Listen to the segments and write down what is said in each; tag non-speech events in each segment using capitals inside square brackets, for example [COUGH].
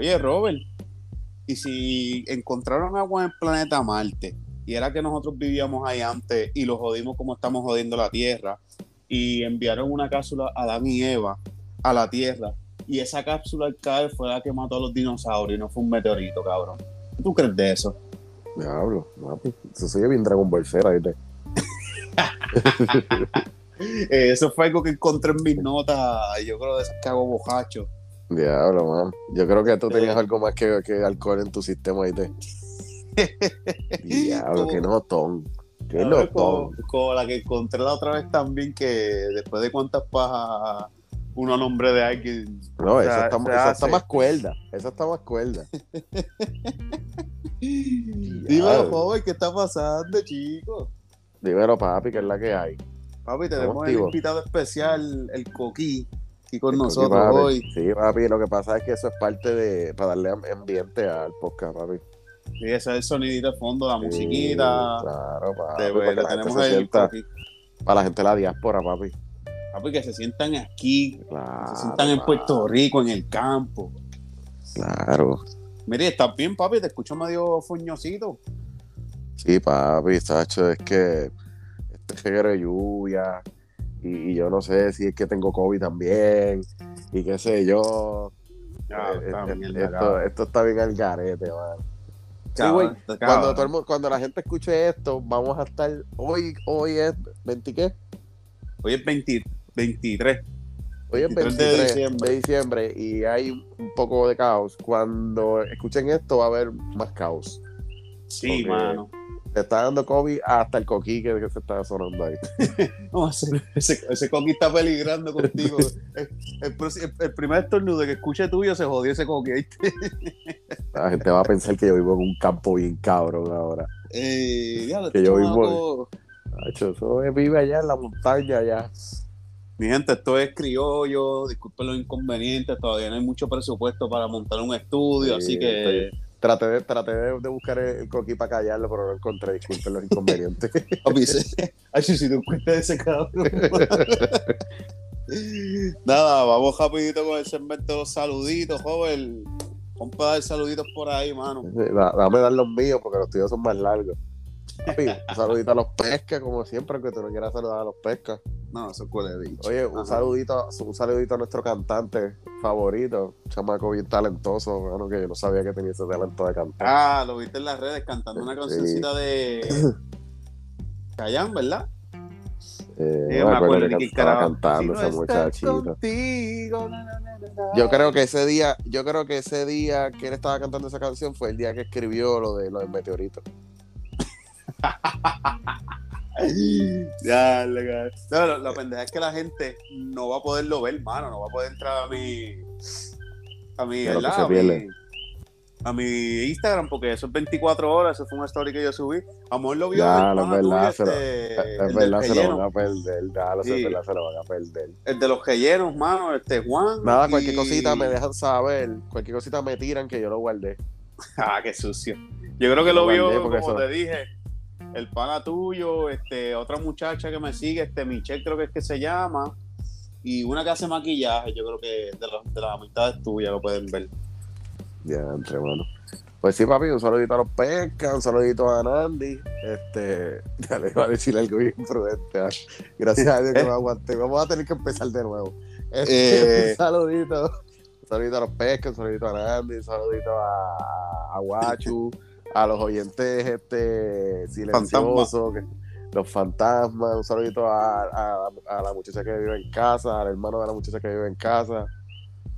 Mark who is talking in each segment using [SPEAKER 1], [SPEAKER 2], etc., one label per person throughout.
[SPEAKER 1] Oye, Robert, ¿y si encontraron agua en el planeta Marte? Y era que nosotros vivíamos ahí antes y lo jodimos como estamos jodiendo la Tierra. Y enviaron una cápsula a Adán y Eva a la Tierra. Y esa cápsula al caer fue la que mató a los dinosaurios y no fue un meteorito, cabrón. ¿Qué ¿Tú crees de eso?
[SPEAKER 2] Diablo. Eso sigue bien Dragon Ball Z, ¿viste? [LAUGHS]
[SPEAKER 1] Eh, eso fue algo que encontré en mis notas. Yo creo de esas que hago bojacho.
[SPEAKER 2] Diablo, man. Yo creo que tú tenías algo más que, que alcohol en tu sistema, ¿viste? [LAUGHS] Diablo, qué notón. Qué notón.
[SPEAKER 1] como la que encontré la otra vez también, que después de cuántas pajas uno a nombre de alguien.
[SPEAKER 2] No,
[SPEAKER 1] o
[SPEAKER 2] esa, está, esa más cuerda. Esa está más cuerda. [LAUGHS]
[SPEAKER 1] Dímelo, joven, ¿qué está pasando, chicos?
[SPEAKER 2] Dímelo, papi, que es la que hay.
[SPEAKER 1] Papi, tenemos el invitado especial, el Coquí, aquí con nosotros
[SPEAKER 2] papi.
[SPEAKER 1] hoy.
[SPEAKER 2] Sí, papi, lo que pasa es que eso es parte de. para darle am- ambiente al podcast, papi.
[SPEAKER 1] Y ese es el sonidito de fondo, la
[SPEAKER 2] Sí,
[SPEAKER 1] musiquita.
[SPEAKER 2] Claro, papi.
[SPEAKER 1] de-
[SPEAKER 2] para que gente
[SPEAKER 1] tenemos el
[SPEAKER 2] sienta-
[SPEAKER 1] Coquí.
[SPEAKER 2] para la gente de la diáspora, papi.
[SPEAKER 1] Papi, que se sientan aquí, que se sientan en Puerto Rico, en el campo.
[SPEAKER 2] Claro.
[SPEAKER 1] Mire, ¿estás bien, papi? Te escucho medio fuñosito.
[SPEAKER 2] Sí, papi, Sacho, es que este reguero de lluvia y, yo no sé si es que tengo COVID también y qué sé yo.
[SPEAKER 1] Ya,
[SPEAKER 2] Eh,
[SPEAKER 1] está
[SPEAKER 2] eh, esto, esto está bien al garete, man. Sí, güey, Cuando, todo el mundo- cuando la gente escuche esto, vamos a estar. Hoy, hoy es 20 qué?
[SPEAKER 1] Hoy es 20 23.
[SPEAKER 2] Hoy es
[SPEAKER 1] 23 de
[SPEAKER 2] 23 de
[SPEAKER 1] diciembre.
[SPEAKER 2] diciembre. y hay un poco de caos. Cuando escuchen esto, va a haber más caos.
[SPEAKER 1] Sí,
[SPEAKER 2] Ok.
[SPEAKER 1] mano.
[SPEAKER 2] Te está dando COVID hasta el coquí que, se está sonando ahí. [LAUGHS]
[SPEAKER 1] No, ese, ese, coqui está peligrando contigo. el, el el- primer estornudo que escuche tuyo se jodió ese. ¿viste? [LAUGHS]
[SPEAKER 2] La gente va a pensar que yo vivo en un campo bien cabrón ahora.
[SPEAKER 1] Eh,
[SPEAKER 2] Que yo
[SPEAKER 1] chamaco-
[SPEAKER 2] Nacho, eso es- vive allá en la montaña, allá.
[SPEAKER 1] Mi gente, esto es criollo. Disculpen los inconvenientes. Todavía no hay mucho presupuesto para montar un estudio.
[SPEAKER 2] Sí,
[SPEAKER 1] así que,
[SPEAKER 2] Traté de, traté de, de buscar el, el coquí para callarlo, pero no lo encontré. Disculpen los inconvenientes. [LAUGHS]
[SPEAKER 1] papi, se- Ay, si te cuenta de ese cabrón. [LAUGHS] Nada, vamos rapidito con el segmento de los saluditos, joven. Vamos a dar saluditos por ahí, mano.
[SPEAKER 2] Da- Dame dar los míos porque los tuyos son más largos. Papi, un saludito a los pescas, como siempre, aunque tú no quieras saludar a los pescas.
[SPEAKER 1] No, eso es cuál he dicho.
[SPEAKER 2] Oye, un
[SPEAKER 1] Ajá.
[SPEAKER 2] saludito, un saludito a nuestro cantante favorito, un chamaco bien talentoso, bueno, que yo no sabía que tenía ese talento de cantar.
[SPEAKER 1] Ah, lo viste en las redes cantando una
[SPEAKER 2] Sí.
[SPEAKER 1] cancioncita de [COUGHS] Chayanne, ¿verdad?
[SPEAKER 2] Eh, no
[SPEAKER 1] me
[SPEAKER 2] me acuerdo que
[SPEAKER 1] de qué
[SPEAKER 2] estaba cantando
[SPEAKER 1] Si no
[SPEAKER 2] ese
[SPEAKER 1] estás
[SPEAKER 2] muchachito.
[SPEAKER 1] contigo, na, na, na, na, na.
[SPEAKER 2] Yo creo que ese día, yo creo que ese día que él estaba cantando esa canción fue el día que escribió lo de lo del meteorito. [LAUGHS]
[SPEAKER 1] Ya, legal. No, lo- la pendeja es que la gente no va a poderlo ver, mano. No va a poder entrar a mi. A mi,
[SPEAKER 2] lo se
[SPEAKER 1] a, mi a mi Instagram, porque eso es 24 horas. Eso fue una story que yo subí. Amor lo vio.
[SPEAKER 2] Ya,
[SPEAKER 1] el
[SPEAKER 2] no es
[SPEAKER 1] pana tuyo,
[SPEAKER 2] verdad, se lo-
[SPEAKER 1] este,
[SPEAKER 2] Es verdad, se lo van a perder. Ya, lo
[SPEAKER 1] Sí.
[SPEAKER 2] verdad, se lo van a perder.
[SPEAKER 1] El de los rellenos, mano. Este Juan.
[SPEAKER 2] Nada,
[SPEAKER 1] y-
[SPEAKER 2] cualquier cosita me dejan saber, cualquier cosita me tiran que yo lo guardé. [LAUGHS]
[SPEAKER 1] Ah, qué sucio. Yo creo que
[SPEAKER 2] Lo
[SPEAKER 1] lo vio, como
[SPEAKER 2] eso-
[SPEAKER 1] te dije, el pana tuyo, este, otra muchacha que me sigue, este Michelle creo que es que se llama, y una que hace maquillaje, yo creo que de, la- de las amistades tuyas lo pueden ver.
[SPEAKER 2] Ya, entre mano. Pues sí, papi, un saludito a los pescas, un saludito a Nandi. Este, [LAUGHS] ya le iba a decir algo bien prudente. ah. Gracias a Dios que me aguanté. Vamos a tener que empezar de nuevo. Este,
[SPEAKER 1] Eh.
[SPEAKER 2] un saludito. Un saludito a los pescas, un saludito a Nandi, un saludito a, a Guachu, a los oyentes este, silenciosos, que- los fantasmas, un saludito a, a- a la muchacha que vive en casa, al hermano de la muchacha que vive en casa.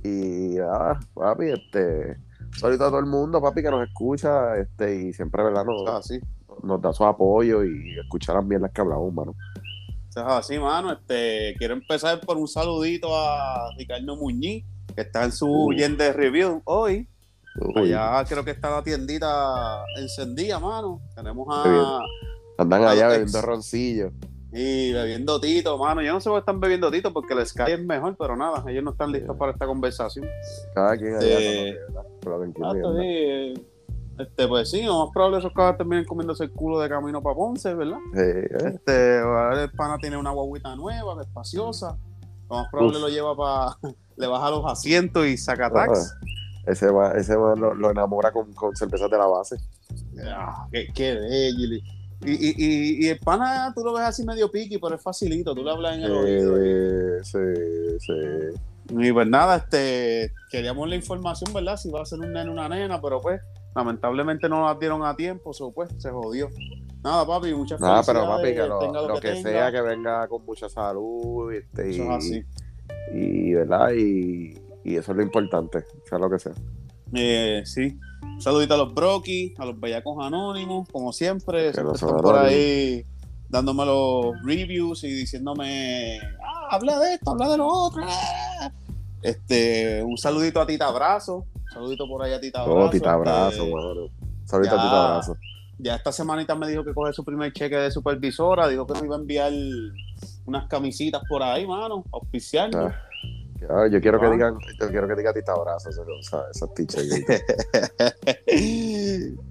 [SPEAKER 2] Y nada, papi, este, un saludito a todo el mundo, papi, que nos escucha, este, y siempre, ¿verdad? Nos,
[SPEAKER 1] Así,
[SPEAKER 2] nos da su apoyo y escuchar las mierdas que hablamos, mano.
[SPEAKER 1] así, mano. Este, quiero empezar por un saludito a Ricardo Muñiz, que está en su
[SPEAKER 2] Uy.
[SPEAKER 1] Yende Review hoy.
[SPEAKER 2] Uy,
[SPEAKER 1] Allá creo que está la tiendita encendida, mano. Tenemos a,
[SPEAKER 2] andan
[SPEAKER 1] a
[SPEAKER 2] allá bebiendo roncillo.
[SPEAKER 1] Y bebiendo tito, mano. Yo no sé por qué están bebiendo tito porque el Sky es mejor, pero nada, ellos no están listos para esta conversación.
[SPEAKER 2] Cada quien allá
[SPEAKER 1] Ah, está bien. Este, pues sí, lo más probable esos cabros terminen comiéndose el culo de camino para Ponce, ¿verdad?
[SPEAKER 2] Sí, eh,
[SPEAKER 1] Este, el pana tiene una guaguita nueva, espaciosa. Lo más probable
[SPEAKER 2] Uf.
[SPEAKER 1] lo lleva para. [LAUGHS] Le baja los asientos y saca tax.
[SPEAKER 2] Ese va, ese va lo, lo enamora con, con cervezas de la base.
[SPEAKER 1] Ah, qué, qué bello. Y, y, y, y el pana tú lo ves así medio piqui, pero es facilito, tú le hablas en el oído.
[SPEAKER 2] Eh, sí, sí.
[SPEAKER 1] Y pues nada, este, queríamos la información, ¿verdad? Si va a ser un nene o una nena, pero pues lamentablemente no la dieron a tiempo, so, pues se jodió. Nada, papi, muchas
[SPEAKER 2] Nada,
[SPEAKER 1] felicidades.
[SPEAKER 2] pero papi, que lo,
[SPEAKER 1] tenga
[SPEAKER 2] lo que, sea, que venga con mucha salud este,
[SPEAKER 1] Eso es así.
[SPEAKER 2] y, y, ¿verdad? Y, y eso es lo importante, sea lo que sea.
[SPEAKER 1] Eh, sí. Un saludito a los Brocky, a los Bellacos Anónimos, como siempre. Siempre están por ahí dándome los reviews y diciéndome, ah, habla de esto, habla de lo otro. ah". Este, un saludito a Tita Abrazo. Un saludito por ahí a Tita Abrazo.
[SPEAKER 2] Oh, tita abrazo,
[SPEAKER 1] este.
[SPEAKER 2] Saludito a tita abrazo.
[SPEAKER 1] ya esta semanita me dijo que coge su primer cheque de supervisora, dijo que me iba a enviar unas camisitas por ahí, mano, auspiciando.
[SPEAKER 2] Ah. Ah, yo quiero que digan, yo quiero que diga tita abrazo, esa- esa- esas tichas.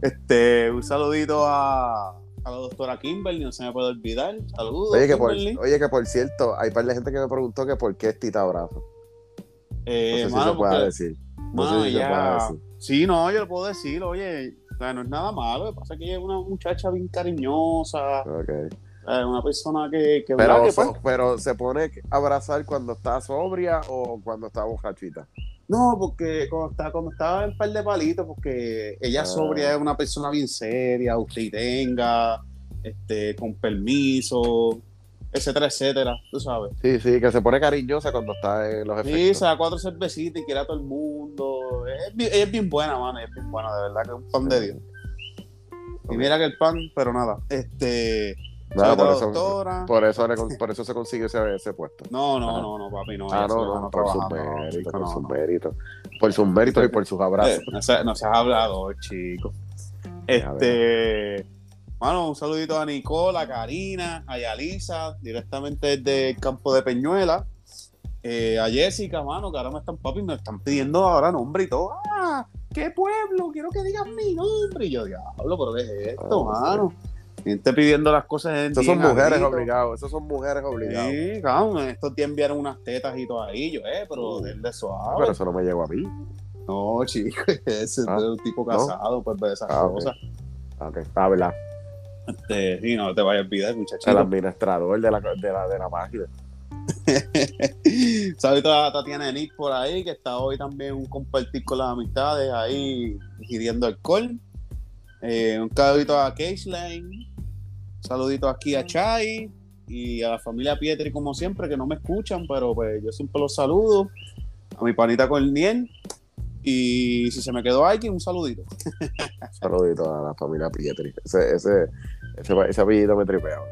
[SPEAKER 1] este, un saludito a, a la doctora Kimberly, no se me puede olvidar. Saludos,
[SPEAKER 2] Oye que, por, oye, que por cierto, hay par de gente que me preguntó que por qué es tita abrazo. No
[SPEAKER 1] Eh,
[SPEAKER 2] si se puede decir. No
[SPEAKER 1] mano,
[SPEAKER 2] sé si se puede decir.
[SPEAKER 1] Sí, no, yo le puedo decir, oye, o sea, no es nada malo, lo que pasa es que ella es una muchacha bien cariñosa,
[SPEAKER 2] Ok.
[SPEAKER 1] Eh, una persona que, que,
[SPEAKER 2] Pero,
[SPEAKER 1] que, pues,
[SPEAKER 2] pero se pone a abrazar cuando está sobria o cuando está borrachita.
[SPEAKER 1] No, porque cuando estaba, cuando estaba en par de palitos, porque ella
[SPEAKER 2] Ah.
[SPEAKER 1] sobria es una persona bien seria, usted y tenga, este, con permiso, etcétera, etcétera, tú sabes.
[SPEAKER 2] Sí, sí, que se pone cariñosa cuando está en los
[SPEAKER 1] Sí,
[SPEAKER 2] efectos.
[SPEAKER 1] se da cuatro cervecitas y quiere a todo el mundo. Es, bien- es bien buena, mano, ella es bien buena, de verdad, que es un pan de Dios. Y mira que el pan, pero nada. Este,
[SPEAKER 2] Por eso, por, eso le con- por eso se consigue ese, ese puesto.
[SPEAKER 1] No, no,
[SPEAKER 2] Ah.
[SPEAKER 1] no, no, papi, no.
[SPEAKER 2] ah,
[SPEAKER 1] se
[SPEAKER 2] no, por sus méritos, por sus méritos. Por sus méritos y por sus abrazos.
[SPEAKER 1] Eh, no, seas, no seas hablador, chico. Este, bueno, un saludito a Nicola, a Karina, a Yalisa, directamente desde el campo de Peñuela. Eh, a Jessica, mano, que ahora me están, papi, me están pidiendo ahora nombre y todo. ¡Ah! ¿Qué pueblo? Quiero que digan mi nombre. Y yo, diablo, pero ¿qué es esto,
[SPEAKER 2] Ah,
[SPEAKER 1] mano? Gente pidiendo las cosas en
[SPEAKER 2] Esas son mujeres
[SPEAKER 1] agrito.
[SPEAKER 2] obligados, esos son mujeres obligadas.
[SPEAKER 1] Sí, cabrón, estos días enviaron unas tetas y todo ahí, yo, eh, pero
[SPEAKER 2] Uh.
[SPEAKER 1] denle suave.
[SPEAKER 2] Pero eso no me llegó a mí.
[SPEAKER 1] No, chico, [LAUGHS] ese
[SPEAKER 2] Ah,
[SPEAKER 1] es un tipo
[SPEAKER 2] ¿no?
[SPEAKER 1] casado, pues ve esas
[SPEAKER 2] Ah,
[SPEAKER 1] cosas.
[SPEAKER 2] Ah, ok. Ah, ¿verdad?
[SPEAKER 1] Este, sí, no te vayas a olvidar,
[SPEAKER 2] El
[SPEAKER 1] muchachito.
[SPEAKER 2] administrador de la, de la, de la página.
[SPEAKER 1] A Tatiana Nick por ahí, que está hoy también un compartir con las amistades ahí, ingiriendo alcohol. Eh, un saludito a Lane. Saludito aquí a Chai y a la familia Pietri, como siempre, que no me escuchan, pero pues yo siempre los saludo. A mi panita Corniel. Y si se me quedó alguien, un saludito.
[SPEAKER 2] Saludito a la familia Pietri. Ese, ese, ese, ese apellido me tripea. man.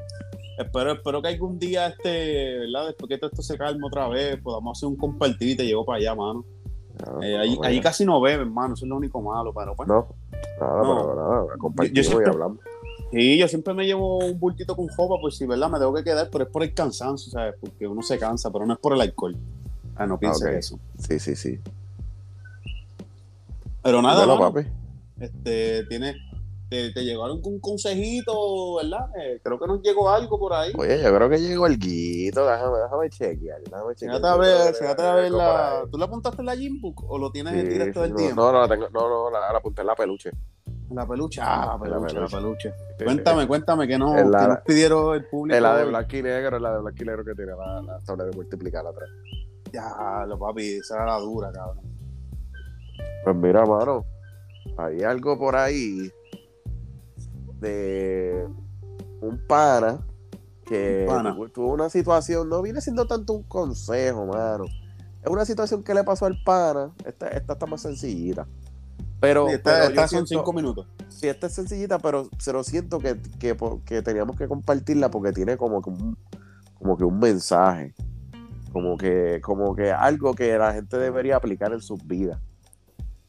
[SPEAKER 1] Espero, espero que algún día, este, ¿verdad? Después que todo esto se calme otra vez, podamos hacer un compartir y te llevo para allá, mano. Eh, allí,
[SPEAKER 2] bueno.
[SPEAKER 1] allí casi no beben, hermano, eso es lo único malo, pero pues.
[SPEAKER 2] No, nada,
[SPEAKER 1] No.
[SPEAKER 2] pero nada, compartimos
[SPEAKER 1] Yo- yo siempre-
[SPEAKER 2] y hablamos.
[SPEAKER 1] Sí, yo siempre me llevo un bultito con jopa, pues si, ¿verdad? Me tengo que quedar, pero es por el cansancio, ¿sabes? Porque uno se cansa, pero no es por el alcohol. Ah, no pienses
[SPEAKER 2] ok.
[SPEAKER 1] eso.
[SPEAKER 2] Sí, sí, sí.
[SPEAKER 1] Pero nada,
[SPEAKER 2] Bueno,
[SPEAKER 1] mano,
[SPEAKER 2] papi.
[SPEAKER 1] este, tiene, te, te llegó algún consejito, ¿verdad? Eh, creo que nos llegó algo por ahí.
[SPEAKER 2] Oye, yo creo que llegó el guito. Déjame, déjame chequear. Déjame chequear.
[SPEAKER 1] Fíjate a ver, fíjate a ver la... ¿Tú le apuntaste en la Gymbook o lo tienes en
[SPEAKER 2] Sí,
[SPEAKER 1] directo
[SPEAKER 2] sí,
[SPEAKER 1] del
[SPEAKER 2] no,
[SPEAKER 1] tiempo?
[SPEAKER 2] No, no, la tengo, no, no, la, la apunté en la peluche.
[SPEAKER 1] La peluche, ah, la
[SPEAKER 2] La
[SPEAKER 1] peluche, la
[SPEAKER 2] peluche.
[SPEAKER 1] Cuéntame, cuéntame, que no,
[SPEAKER 2] la-
[SPEAKER 1] que nos pidieron el público.
[SPEAKER 2] Es la de blanco y negro, es la de blanco y negro que tiene la, la tabla de multiplicar atrás.
[SPEAKER 1] Ya, lo papi, esa era la dura, cabrón.
[SPEAKER 2] Pues mira, mano, hay algo por ahí de un pana que
[SPEAKER 1] Un pana.
[SPEAKER 2] tu- tuvo una situación, no viene siendo tanto un consejo, mano. Es una situación que le pasó al pana. Esta, esta está más sencillita. Pero,
[SPEAKER 1] Sí, esta-
[SPEAKER 2] pero
[SPEAKER 1] son
[SPEAKER 2] siento-
[SPEAKER 1] cinco minutos.
[SPEAKER 2] Sí, esta es sencillita, pero se lo siento que, que, que teníamos que compartirla porque tiene como que un, como que un mensaje. Como que, como que algo que la gente debería aplicar en sus vidas.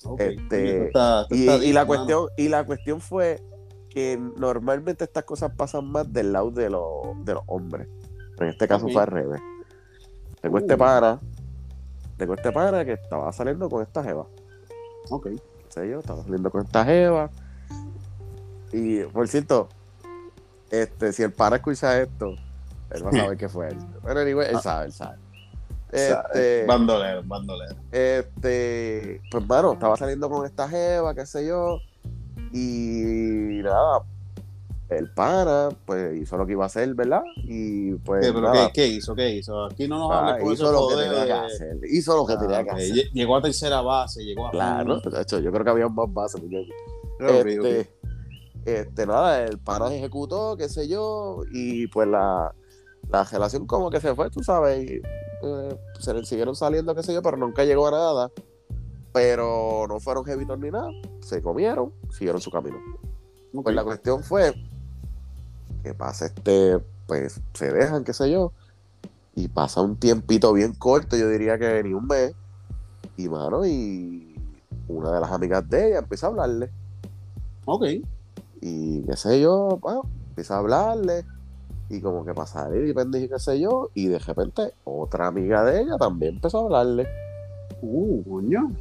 [SPEAKER 1] Ok.
[SPEAKER 2] Este,
[SPEAKER 1] Esto está- esto
[SPEAKER 2] Y,
[SPEAKER 1] está
[SPEAKER 2] y la
[SPEAKER 1] mano.
[SPEAKER 2] cuestión, y la cuestión fue que normalmente estas cosas pasan más del lado de, los de los hombres. Pero en este caso
[SPEAKER 1] Ok.
[SPEAKER 2] fue al revés. Tengo
[SPEAKER 1] Uh.
[SPEAKER 2] este pana, tengo este pana que estaba saliendo con esta jeva.
[SPEAKER 1] Ok.
[SPEAKER 2] Sé yo, estaba saliendo con esta jeva. Y por cierto, este, si el pana escucha esto, él va a saber que fue él. Pero anyway, él
[SPEAKER 1] Ah.
[SPEAKER 2] sabe, él sabe. Este,
[SPEAKER 1] bandolero, bandolero.
[SPEAKER 2] Este, pues, mano, estaba saliendo con esta jeva, qué sé yo. Y nada, el pana, pues hizo lo que iba a hacer, ¿verdad? Y pues.
[SPEAKER 1] ¿qué, hizo? ¿Qué hizo? Aquí no nos
[SPEAKER 2] ah, hizo lo que tenía que hacer. Hizo lo que tenía que hacer.
[SPEAKER 1] Llegó a tercera base, llegó a.
[SPEAKER 2] Claro, de hecho, yo creo que había más bases, este, este, nada, el pana ejecutó, qué sé yo, y pues la, la relación como que se fue, tú sabes, y, eh, se le siguieron saliendo, qué sé yo, pero nunca llegó a nada. Pero no fueron jevitos ni nada, se comieron, siguieron su camino. Pues la cuestión fue que pasa este, pues se dejan, qué sé yo, y pasa un tiempito bien corto, yo diría que ni un mes, y mano, y una de las amigas de ella empieza a hablarle.
[SPEAKER 1] Ok.
[SPEAKER 2] Y qué sé yo, bueno, empieza a hablarle, y como que pasa y pendejo, qué sé yo, y de repente otra amiga de ella también empezó a hablarle.
[SPEAKER 1] Uh, coño.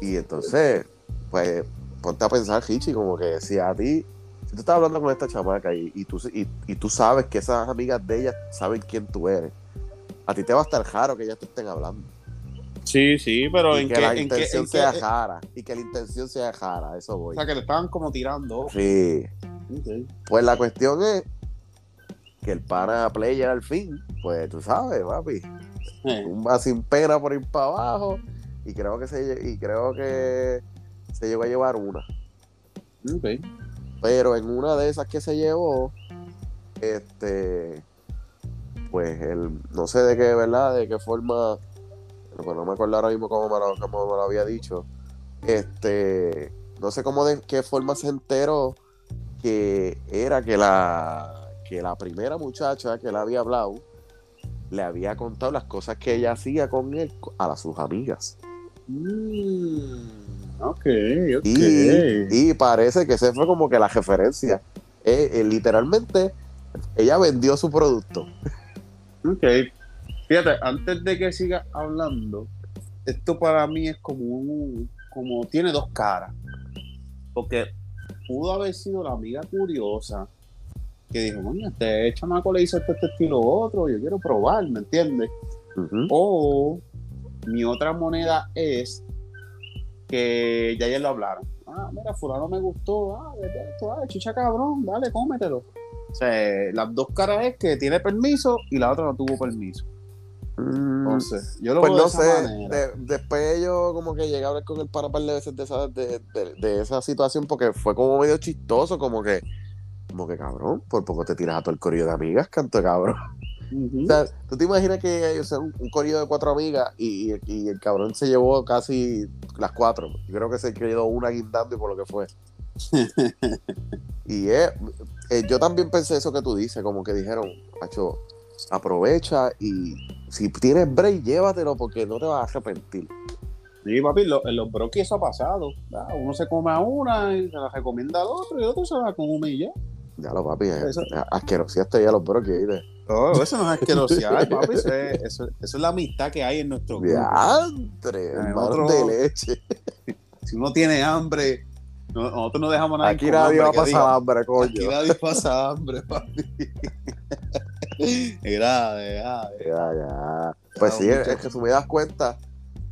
[SPEAKER 2] Y entonces, pues, ponte a pensar, Hichi, como que si a ti si tú estás hablando con esta chamaca y, tú, y, tú sabes que esas amigas de ella saben quién tú eres, a ti te va a estar raro que ellas te estén hablando.
[SPEAKER 1] Sí, sí, pero
[SPEAKER 2] en que la intención sea jara. Y que la intención sea jara, eso voy.
[SPEAKER 1] O sea, que le estaban como tirando.
[SPEAKER 2] Sí. Pues la cuestión es que el pana player al fin, pues tú sabes, papi. Eh. Un va sin pena por ir para abajo. Y creo que se y creo que se llegó a llevar una.
[SPEAKER 1] Okay.
[SPEAKER 2] Pero en una de esas que se llevó, este, pues él, no sé de qué, ¿verdad? De qué forma, pues no me acuerdo ahora mismo cómo me lo, había dicho. Este, no sé cómo de qué forma se enteró que era que la, que la primera muchacha que le había hablado le había contado las cosas que ella hacía con él a sus amigas.
[SPEAKER 1] Mm. Ok, ok.
[SPEAKER 2] Y, parece que esa fue como que la referencia. Eh, eh, literalmente, ella vendió su producto.
[SPEAKER 1] Ok. Fíjate, antes de que siga hablando, esto para mí es como un, como tiene dos caras. Porque pudo haber sido la amiga curiosa que dijo, bueno, este chamaco le hizo este, este estilo otro, yo quiero probar, ¿me entiendes? O mi otra moneda es que ya ayer lo hablaron. Ah, mira, fulano me gustó, ah, esto, ah, chicha cabrón, dale, cómetelo. O sea, las dos caras es que tiene permiso y la otra no tuvo permiso.
[SPEAKER 2] Mm, Entonces, yo lo pues no sé, después yo como que llegué a hablar con el para par de veces de esa, de, de, esa situación porque fue como medio chistoso, como que, como que cabrón, por poco te tiras a todo el corrido de amigas, canto cabrón. O sea, tú te imaginas que o sea, un, un de cuatro amigas y, el cabrón se llevó casi las cuatro. Yo creo que se quedó una guindando y por lo que fue. [LAUGHS] y eh, yo también pensé eso que tú dices, como que dijeron, Pacho, aprovecha y si tienes break, llévatelo porque no te vas a arrepentir.
[SPEAKER 1] Sí, papi, en los broquis eso ha pasado. Uno se come a una y se la recomienda al otro y el otro se la come y ya.
[SPEAKER 2] Ya lo, papi, eh, asquerosiaste ya los broquis.
[SPEAKER 1] Oh, eso no es asquerosidad, [LAUGHS] papi. Eso es, eso, es, la amistad que hay en nuestro
[SPEAKER 2] grupo. Diantre, hermano de leche. [LAUGHS]
[SPEAKER 1] Si uno tiene hambre, nosotros no dejamos nada.
[SPEAKER 2] Aquí nadie va a pasar hambre, coño.
[SPEAKER 1] Aquí nadie pasa hambre, papi. [LAUGHS] grave, grave.
[SPEAKER 2] Ya, ya. Pues sí, es, que si me das cuenta,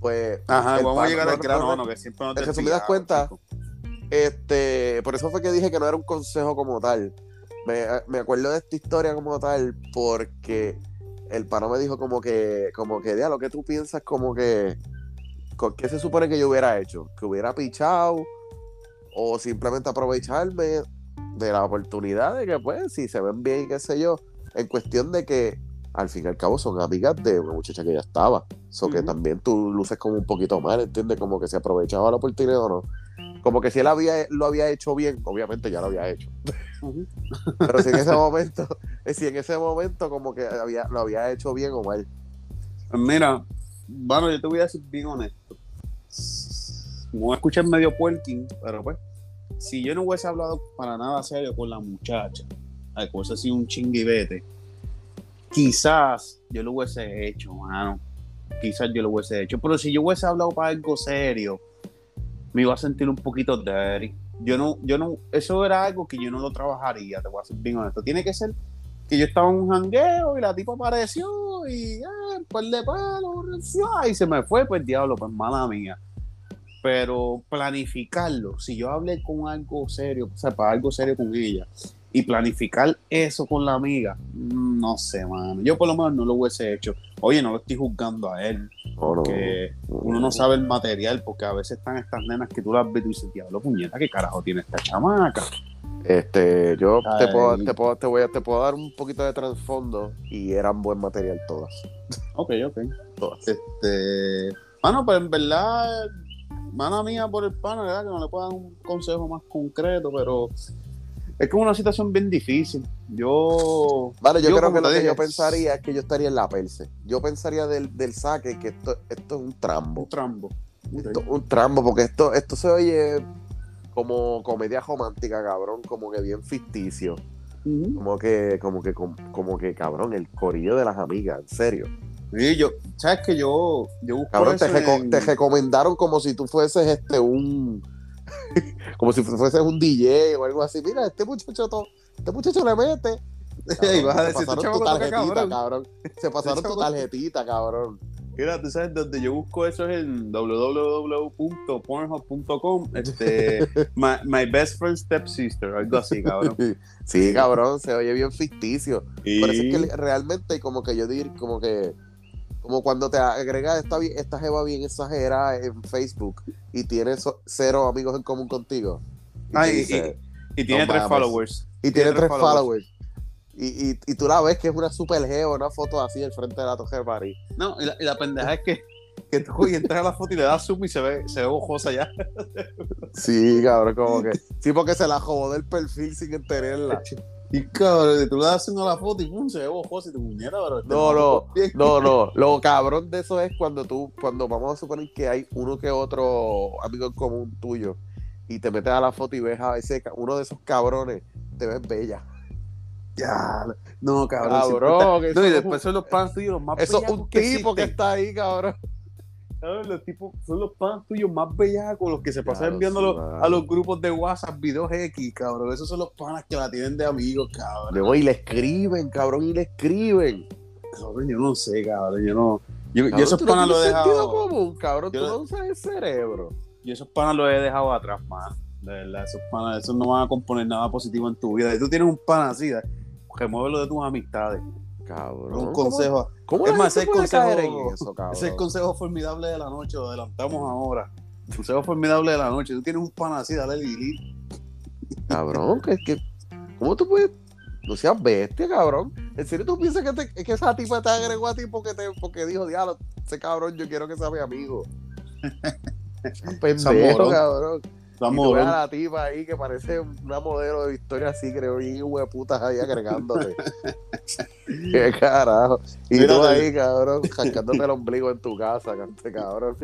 [SPEAKER 2] pues.
[SPEAKER 1] Ajá, vamos a llegar al grano, no, que siempre nos
[SPEAKER 2] Es que si me das cuenta, este, por eso fue que dije que no era un consejo como tal me, acuerdo de esta historia como tal porque el pano me dijo como que, como que, lo que tú piensas como que, ¿qué se supone que yo hubiera hecho? Que hubiera pichado o simplemente aprovecharme de la oportunidad de que, pues, si se ven bien, qué sé yo, en cuestión de que al fin y al cabo son amigas de una muchacha que ya estaba. So que también tú luces como un poquito mal, ¿entiendes? Como que se aprovechaba la oportunidad o no. Como que si él había, lo había hecho bien, obviamente ya lo había hecho. Pero si en ese [LAUGHS] momento, si en ese momento como que había, lo había hecho bien o mal.
[SPEAKER 1] Mira, bueno, yo te voy a decir bien honesto. Me voy a escuchar medio puerking, pero pues, si yo no hubiese hablado para nada serio con la muchacha, ay, hubiese sido un chinguivete, quizás yo lo hubiese hecho, mano. Quizás yo lo hubiese hecho. Pero si yo hubiese hablado para algo serio, me iba a sentir un poquito dirty. Yo no, yo no, eso era algo que yo no lo trabajaría, te voy a ser bien honesto. Tiene que ser que yo estaba en un jangueo y la tipa apareció y ah, pues de palo, y se me fue, pues diablo, pues mala mía. Pero planificarlo, si yo hablé con algo serio, o sea, para algo serio con ella, y planificar eso con la amiga, no sé, mano. Yo por lo menos no lo hubiese hecho. Oye, no lo estoy juzgando a él. Porque uno no sabe el material, porque a veces están estas nenas que tú las ves y dices, diablo, puñeta, ¿qué carajo tiene esta chamaca?
[SPEAKER 2] Este, yo te puedo, te puedo, te voy a, te puedo dar un poquito de trasfondo y eran buen material todas.
[SPEAKER 1] Ok, ok. Todas. Este, bueno, pues en verdad, mano mía por el pana, ¿verdad? Que no le puedo dar un consejo más concreto, pero es como una situación bien difícil. Yo.
[SPEAKER 2] Vale, yo, creo que lo que yo pensaría es que yo estaría en la perse. Yo pensaría del, del saque que esto, esto es un trambo.
[SPEAKER 1] Un trambo.
[SPEAKER 2] un trambo, porque esto, esto se oye como comedia romántica, cabrón, como que bien ficticio. Como que, como que, como, que, cabrón, el corillo de las amigas, en serio.
[SPEAKER 1] Sí, yo, sabes que yo, yo
[SPEAKER 2] cabrón, te, te recomendaron como si tú fueses este un [LAUGHS] como si fuese un DJ o algo así. Mira, este muchacho, este muchacho le mete. [LAUGHS]
[SPEAKER 1] y vas a decir,
[SPEAKER 2] tu tarjetita, cabrón. Se pasaron tu tarjetita, cabrón.
[SPEAKER 1] Mira, tú sabes, donde yo busco eso es en www.pornhub.com, este, [LAUGHS] my, best friend's stepsister, algo así, cabrón.
[SPEAKER 2] Sí, cabrón, se oye bien ficticio. Por eso es que realmente, como que yo diría, como que como cuando te agregas esta, esta jeva bien exagerada en Facebook y tienes cero amigos en común contigo.
[SPEAKER 1] Y, y, tiene tres followers.
[SPEAKER 2] Y tiene, tres, followers. Y, y, tú la ves que es una super jeva, una foto así al frente de la Torre de París.
[SPEAKER 1] No, y la, y la pendeja es que, que tú entras a la foto y le das zoom y se ve, se ve ojosa ya.
[SPEAKER 2] Sí, cabrón, como que. Sí, porque se la jodó del perfil sin entenderla. [LAUGHS]
[SPEAKER 1] Y cabrón, tú le das haciendo la foto y pum, se ve ojoso y tu muñeca, pero
[SPEAKER 2] este No, no, no, no. [LAUGHS] Lo cabrón de eso es cuando tú, cuando vamos a suponer que hay uno que otro amigo en común tuyo y te metes a la foto y ves a ese, uno de esos cabrones, te ves bella.
[SPEAKER 1] Ya, no, cabrón.
[SPEAKER 2] cabrón
[SPEAKER 1] no, y después son los panas tuyos los más
[SPEAKER 2] Eso es un tipo que está ahí, cabrón.
[SPEAKER 1] Los tipos son los panas tuyos más bellacos, los que se pasan enviando a los grupos de WhatsApp, videos X, cabrón. Esos son los panas que la tienen de amigos, cabrón.
[SPEAKER 2] y le escriben, cabrón, y le escriben.
[SPEAKER 1] Cabrón, yo no sé, cabrón, yo no. Yo, esos panas los he dejado.
[SPEAKER 2] común, cabrón, tú no usas el cerebro.
[SPEAKER 1] Y esos panas los he dejado atrás, man. De verdad, esos panas, esos no van a componer nada positivo en tu vida. Y tú tienes un pan así, remuévelo de tus amistades.
[SPEAKER 2] Cabrón.
[SPEAKER 1] Un consejo.
[SPEAKER 2] ¿Cómo, es más, ese consejo, eso,
[SPEAKER 1] es el consejo formidable de la noche, lo adelantamos ahora. El consejo formidable de la noche. Tú tienes un pan así, dale el
[SPEAKER 2] Cabrón, que, que, ¿cómo tú puedes? No seas bestia, cabrón. ¿En serio tú piensas que, te, que esa tipa te agregó a ti porque, te, porque dijo, diablo, ese cabrón yo quiero que sea mi amigo? [LAUGHS] Pendejo, cabrón. Vamos a la tipa ahí que parece una modelo de historia así, creo, y putas ahí agregándote. [LAUGHS] Qué carajo. Y tú ahí, cabrón, sacándote el ombligo en tu casa, cabrón.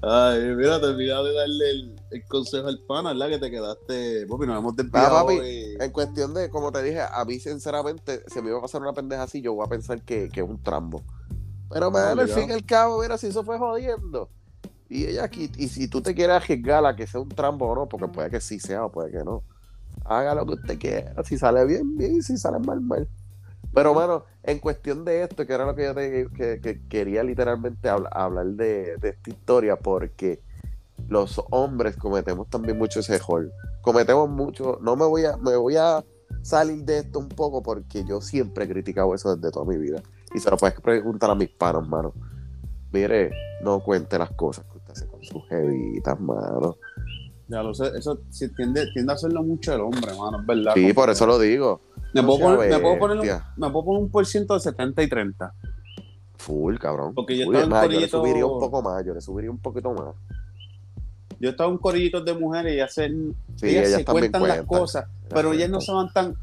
[SPEAKER 1] Ay, mira, te olvidaste de darle el, consejo al pana, ¿verdad? Que te quedaste. Papi, nos hemos desviado.
[SPEAKER 2] papi, en cuestión de, como te dije, a mí, sinceramente, se me iba a pasar una pendeja así, yo voy a pensar que, que es un trambo. Pero, me al fin y al cabo, mira, si eso fue jodiendo. Y ella aquí, y si tú te quieres arriesgar a que sea un trampo o no, porque puede que sí sea o puede que no. Haga lo que usted quiera. Si sale bien, bien. Si sale mal, mal. Pero bueno, en cuestión de esto, que era lo que yo te, que, quería literalmente hablar de, esta historia, porque los hombres cometemos también mucho ese error. Cometemos mucho. No me voy a, me voy a salir de esto un poco porque yo siempre he criticado eso desde toda mi vida. Y se lo puedes preguntar a mis panos, mano. Mire, no cuente las cosas sus jevitas, mano.
[SPEAKER 1] Ya lo sé, eso tiende, tiende a hacerlo mucho el hombre, mano, es verdad.
[SPEAKER 2] Sí, por eso lo digo.
[SPEAKER 1] Me puedo, poner, me, puedo poner un, me puedo poner un por ciento de 70 y 30.
[SPEAKER 2] Full, cabrón.
[SPEAKER 1] Porque yo, estaba
[SPEAKER 2] yo le subiría un poco más, yo le subiría un poquito más.
[SPEAKER 1] Yo estaba en corillito de mujeres y hacen, sí, ellas, se cuentan las cosas, pero ellas no se van tan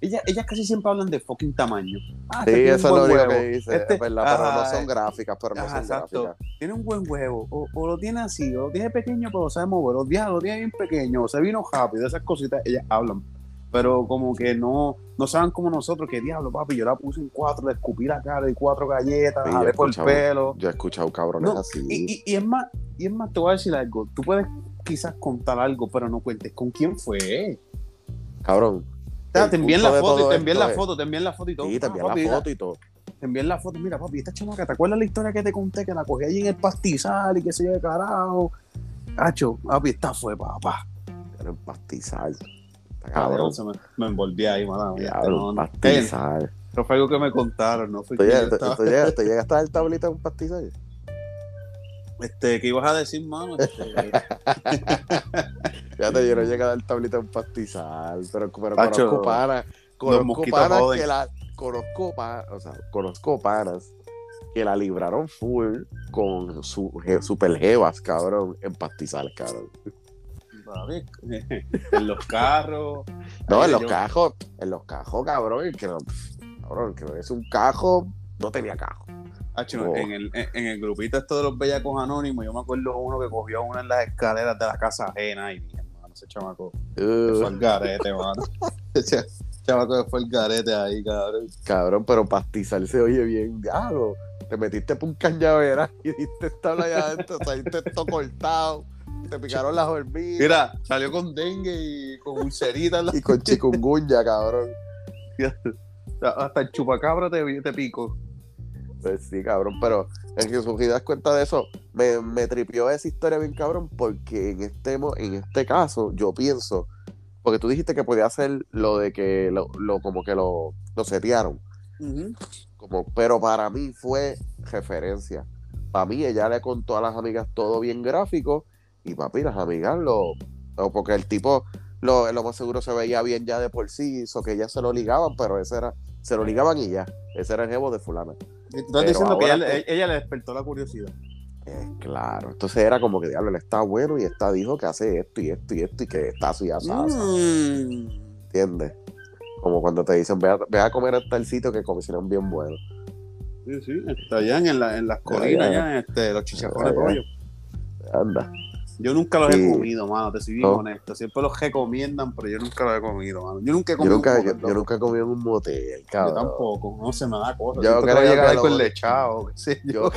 [SPEAKER 1] ellas, ellas casi siempre hablan de fucking tamaño.
[SPEAKER 2] Ah, sí, eso es lo único que dice, este, verdad, pero no son gráficas, pero no son gráficas.
[SPEAKER 1] Tiene un buen huevo, o, lo tiene así, o lo tiene pequeño, pero sabe mover, o lo tiene bien pequeño, o se vino rápido, esas cositas, ellas hablan. Pero como que no, no saben como nosotros, que diablo, papi, yo la puse en cuatro, le escupí la cara y cuatro galletas, sí, por el pelo.
[SPEAKER 2] Yo he escuchado cabrones así.
[SPEAKER 1] Y, y, es más, y es más, te voy a decir algo, tú puedes quizás contar algo, pero no cuentes con quién fue.
[SPEAKER 2] Cabrón,
[SPEAKER 1] te envían la foto, te envían la foto, te envían la foto y todo.
[SPEAKER 2] Sí, te
[SPEAKER 1] ah,
[SPEAKER 2] envían la foto y todo.
[SPEAKER 1] Te envían la foto. Mira, papi, esta chamaca, ¿te acuerdas la historia que te conté? Que la cogí allí en el pastizal y que se yo de carajo. Cacho, papi, esta fue, papá.
[SPEAKER 2] Era en pastizal.
[SPEAKER 1] Cabrón. Me, me envolví ahí, mano.
[SPEAKER 2] Cabrón, pastizal.
[SPEAKER 1] No fue algo que me contaron, ¿no? Fue
[SPEAKER 2] ¿Tú, llegaste, a dar tablita en un pastizal?
[SPEAKER 1] Este, ¿qué ibas a decir, mano? Este... [LAUGHS]
[SPEAKER 2] Fíjate, yo no llegué a dar tablita en un pastizal, pero, pero conozco panas. Conozco panas que la. Conozco, o sea, conozco panas que la libraron full con su super jevas, cabrón, en pastizal, cabrón. [LAUGHS]
[SPEAKER 1] en los carros.
[SPEAKER 2] No, en los cajos, en los cajos, cabrón, que no, cabrón, que es un cajo, no tenía cajo.
[SPEAKER 1] Oh. en, el, en, el grupito esto de los bellacos anónimos, yo me acuerdo uno que cogió una en las escaleras de la casa ajena y mi hermano, ese chamaco uh. fue el garete, mano. [LAUGHS] ese chamaco fue el garete ahí, cabrón.
[SPEAKER 2] Cabrón, pero pastizal se oye bien, diablo. Te metiste por un cañavera y diste esta allá adentro, saliste todo cortado te picaron las hormigas.
[SPEAKER 1] Mira, salió con dengue y con ulceritas.
[SPEAKER 2] y con chikungunya, cabrón. [LAUGHS]
[SPEAKER 1] Hasta el chupacabra te, te pico.
[SPEAKER 2] Pues sí, cabrón, pero en que si das cuenta de eso, me, me tripió esa historia bien cabrón, porque en este, en este caso yo pienso, porque tú dijiste que podía hacer lo de que lo, como que lo, lo setearon. como, pero para mí fue referencia. Para mí ella le contó a las amigas todo bien gráfico y papi, las amigas lo, porque el tipo lo, lo más seguro se veía bien ya de por sí, eso que ellas se lo ligaban, pero ese era, se lo ligaban y ya, ese era el jevo de fulana.
[SPEAKER 1] Tú estás diciendo que ella, le despertó la curiosidad.
[SPEAKER 2] Eh, claro, entonces era como que diablo, él está bueno y está dijo que hace esto y esto y esto y que está así asado. Mm. ¿Entiendes? Como cuando te dicen, ve a, ve a comer hasta el sitio que comieron bien bueno.
[SPEAKER 1] Sí, sí, está allá en, la, en las colinas, allá, en este, los chicharrones de pollo.
[SPEAKER 2] Anda.
[SPEAKER 1] Yo nunca los he comido, mano, te soy bien honesto. Siempre los recomiendan, pero yo nunca los he comido, mano. Yo nunca he comido.
[SPEAKER 2] Yo nunca, yo, nunca he comido en un motel, cabrón.
[SPEAKER 1] Yo tampoco, no se me da cosa. Yo creo que llegar con lechado. Sí,
[SPEAKER 2] yo,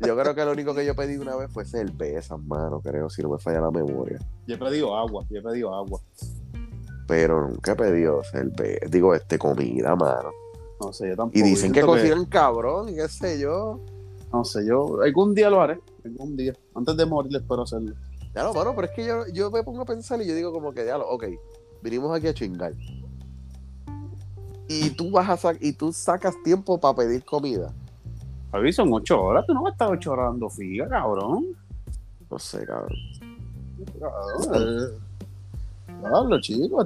[SPEAKER 2] yo creo que lo único que yo pedí una vez fue cerveza, mano, creo, si no me falla la memoria.
[SPEAKER 1] Yo he pedido agua, yo he pedido agua.
[SPEAKER 2] Pero nunca he pedido cerveza, digo, este, comida, mano.
[SPEAKER 1] No sé, yo tampoco.
[SPEAKER 2] Y dicen que cocinan cabrón, y qué sé yo.
[SPEAKER 1] No sé, yo algún día lo haré, algún día. Antes de morir espero hacerlo.
[SPEAKER 2] Ya lo, mano, pero es que yo, yo me pongo a pensar y yo digo como que, ya lo, ok, vinimos aquí a chingar. Y tú vas a y tú sacas tiempo para pedir comida.
[SPEAKER 1] Javi, son ocho horas, tú no vas a estar ocho horas dando figa, cabrón.
[SPEAKER 2] No sé, cabrón.
[SPEAKER 1] Cabrón. Hablo, chico.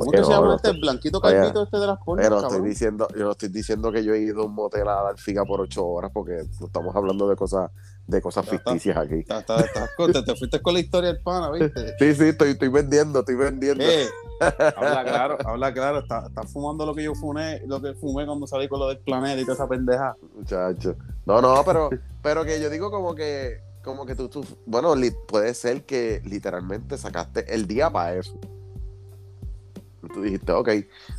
[SPEAKER 1] ¿Cómo que se llama este? blanquito calvito este de las cornas,
[SPEAKER 2] Pero estoy diciendo, yo no estoy diciendo que yo he ido a un motel a dar figa por ocho horas porque estamos hablando de cosas de cosas ficticias aquí.
[SPEAKER 1] te, fuiste con la historia del pana, ¿viste? [LAUGHS]
[SPEAKER 2] Sí, sí, estoy, estoy vendiendo, estoy vendiendo.
[SPEAKER 1] Eh, [LAUGHS] habla claro, habla claro, estás está fumando lo que yo fumé, lo que fumé cuando salí con lo del planeta y toda esa pendeja.
[SPEAKER 2] Muchacho. No, no, pero, pero que yo digo como que, como que tú, tú, bueno, puede ser que literalmente sacaste el día para eso tú dijiste, ok,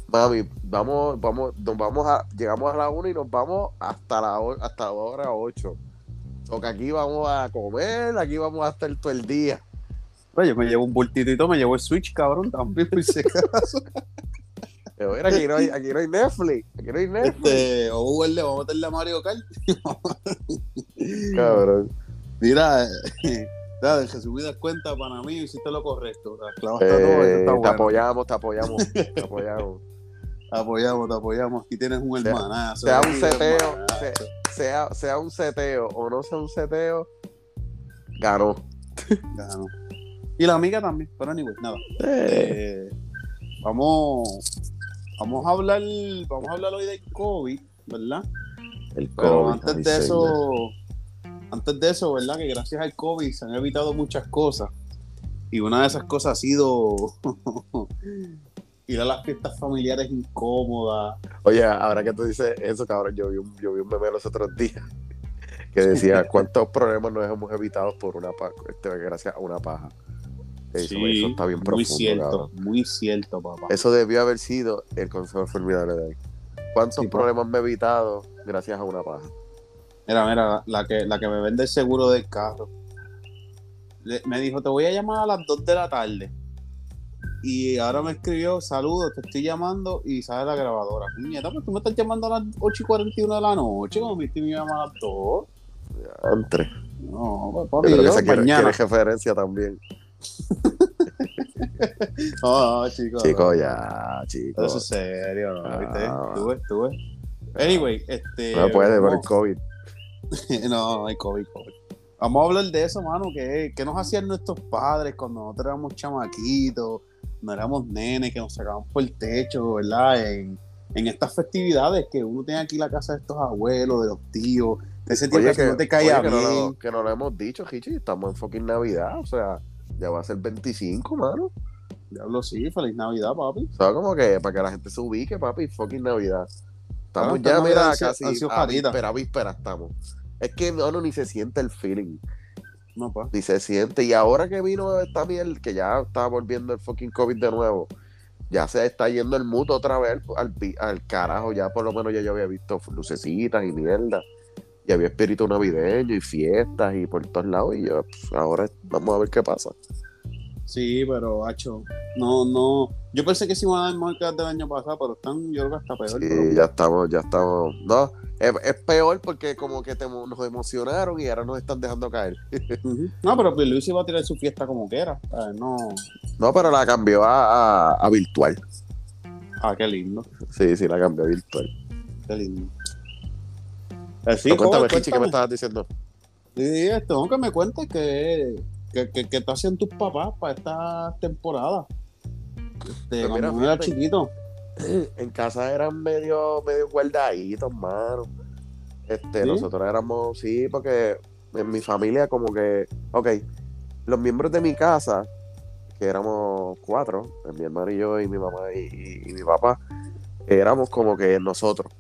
[SPEAKER 2] mami, vamos, vamos, nos vamos a, llegamos a la 1 y nos vamos hasta la, hasta la hora 8. O que aquí vamos a comer, aquí vamos a estar todo el día.
[SPEAKER 1] Oye, yo me llevo un bultitito, me llevo el Switch, cabrón, también, por si acaso. [LAUGHS]
[SPEAKER 2] Pero mira, aquí no hay, aquí no hay Netflix, aquí no hay Netflix.
[SPEAKER 1] Este, o le vamos a meterle a Mario Kart.
[SPEAKER 2] cabrón.
[SPEAKER 1] Mira, Dale, Jesús, das cuenta, para mí hiciste lo correcto.
[SPEAKER 2] Eh, [LAUGHS] te apoyamos, te apoyamos, te apoyamos.
[SPEAKER 1] apoyamos, te apoyamos. Aquí tienes un hermanazo.
[SPEAKER 2] Sea, un seteo, sea, sea, un seteo o no sea un seteo, ganó. [LAUGHS]
[SPEAKER 1] ganó. Y la amiga también, pero anyway, nada. Eh, vamos, vamos a hablar, vamos a hablar hoy del COVID, ¿verdad?
[SPEAKER 2] El COVID.
[SPEAKER 1] Pero antes de eso antes de eso, ¿verdad? Que gracias al COVID se han evitado muchas cosas. Y una de esas cosas ha sido [LAUGHS] ir a las fiestas familiares incómodas.
[SPEAKER 2] Oye, ahora que tú dices eso, cabrón, yo vi un, yo vi un meme los otros días que decía [LAUGHS] cuántos problemas nos hemos evitado por una este, gracias a una paja. Eso,
[SPEAKER 1] sí,
[SPEAKER 2] está bien
[SPEAKER 1] profundo. Muy cierto, muy cierto, papá.
[SPEAKER 2] Eso debió haber sido el consejo formidable de hoy. ¿Cuántos problemas me he evitado gracias a una paja?
[SPEAKER 1] Mira, mira, la que, la que me vende el seguro del carro. me dijo, te voy a llamar a las 2 de la tarde. y ahora me escribió, saludos, te estoy llamando y sale la grabadora. Niñeta, pues tú me estás llamando a las 8 y 41 de la noche, como viste mi mamá a las 2.
[SPEAKER 2] Entre.
[SPEAKER 1] No, pues, papi,
[SPEAKER 2] Pero
[SPEAKER 1] yo
[SPEAKER 2] que
[SPEAKER 1] mañana.
[SPEAKER 2] quiere referencia también. [LAUGHS]
[SPEAKER 1] No, chicos.
[SPEAKER 2] Chicos,
[SPEAKER 1] no.
[SPEAKER 2] ya,
[SPEAKER 1] Eso
[SPEAKER 2] chicos.
[SPEAKER 1] es serio, ¿no? ¿Viste?
[SPEAKER 2] Ah.
[SPEAKER 1] Tú ves, tú ves. Anyway, este.
[SPEAKER 2] No puede por el COVID.
[SPEAKER 1] No, [LAUGHS] no hay COVID, COVID. Vamos a hablar de eso, mano. ¿Qué, qué nos hacían nuestros padres cuando nosotros éramos chamaquitos? No éramos nenes, que nos sacaban por el techo, ¿verdad? En, en estas festividades que uno tiene aquí la casa de estos abuelos, de los tíos, de ese tiempo
[SPEAKER 2] Oye,
[SPEAKER 1] que, no te caía
[SPEAKER 2] oye, que, no
[SPEAKER 1] bien.
[SPEAKER 2] lo, que no lo hemos dicho, Hichi. Estamos en fucking Navidad. O sea, ya va a ser 25, mano.
[SPEAKER 1] Diablo, sí, feliz Navidad, papi.
[SPEAKER 2] O sea, como que para que la gente se ubique, papi, fucking Navidad. Estamos
[SPEAKER 1] Claro,
[SPEAKER 2] ya, mira, casi a víspera, víspera estamos. Es que no, no, ni se siente el feeling,
[SPEAKER 1] No, pa.
[SPEAKER 2] ni se siente. Y ahora que vino esta miel, que ya está volviendo el fucking COVID de nuevo, ya se está yendo el muto otra vez al, al, carajo. Ya por lo menos ya yo había visto lucecitas y mierda. Y había espíritu navideño y fiestas y por todos lados. Y yo, pues, ahora vamos a ver qué pasa.
[SPEAKER 1] Sí, pero, hacho, no, no. Yo pensé que sí iban a dar marcas del año pasado, pero están, yo creo que hasta peor.
[SPEAKER 2] Sí,
[SPEAKER 1] pero-
[SPEAKER 2] ya estamos, ya estamos. No, es, es peor porque como que te- nos emocionaron y ahora nos están dejando caer. [LAUGHS]
[SPEAKER 1] No, pero Luis iba a tirar su fiesta como quiera. No.
[SPEAKER 2] No, pero la cambió a, a- a virtual.
[SPEAKER 1] Ah, qué lindo.
[SPEAKER 2] Sí, sí, la cambió a virtual.
[SPEAKER 1] Qué lindo. Eh, sí,
[SPEAKER 2] No, cuéntame, ¿qué me estabas diciendo?
[SPEAKER 1] Sí, esto, que me cuentes que, que, que, que te hacían tus papás para esta temporada. Este,
[SPEAKER 2] Pues mira,
[SPEAKER 1] cuando uno era
[SPEAKER 2] fíjate.
[SPEAKER 1] chiquito. [CLEARS THROAT]
[SPEAKER 2] En casa eran medio, medio guardaditos, mano. Este,
[SPEAKER 1] ¿Sí?
[SPEAKER 2] nosotros éramos, sí, porque en mi familia como que, ok, los miembros de mi casa, que éramos cuatro, mi hermano y yo y mi mamá y, y- y mi papá, éramos como que nosotros.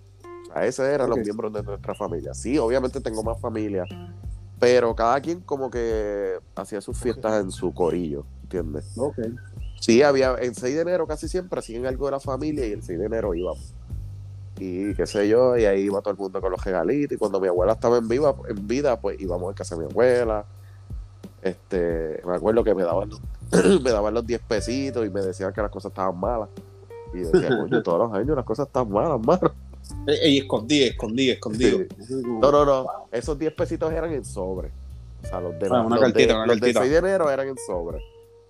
[SPEAKER 2] O sea, esos eran los miembros de nuestra familia. Sí, obviamente tengo más familia, pero cada quien como que hacía sus fiestas en su corillo, ¿entiendes?
[SPEAKER 1] Ok.
[SPEAKER 2] Sí, había, en 6 de enero casi siempre hacían algo de la familia y el 6 de enero íbamos. Y qué sé yo, y ahí iba todo el mundo con los regalitos. Y cuando mi abuela estaba en, viva, en vida, pues íbamos a casa de mi abuela. Este, me acuerdo que me daban, los- [CLEARS THROAT] me daban los 10 pesitos y me decían que las cosas estaban malas. Y decía, coño, todos los años las cosas están malas, mano.
[SPEAKER 1] Y escondí, escondí, escondido.
[SPEAKER 2] No, no, no. Esos 10 pesitos eran en sobre. O sea, los de,
[SPEAKER 1] Ah, una
[SPEAKER 2] los de-
[SPEAKER 1] cartita, una
[SPEAKER 2] los del
[SPEAKER 1] cartita.
[SPEAKER 2] 6 de enero eran en sobre.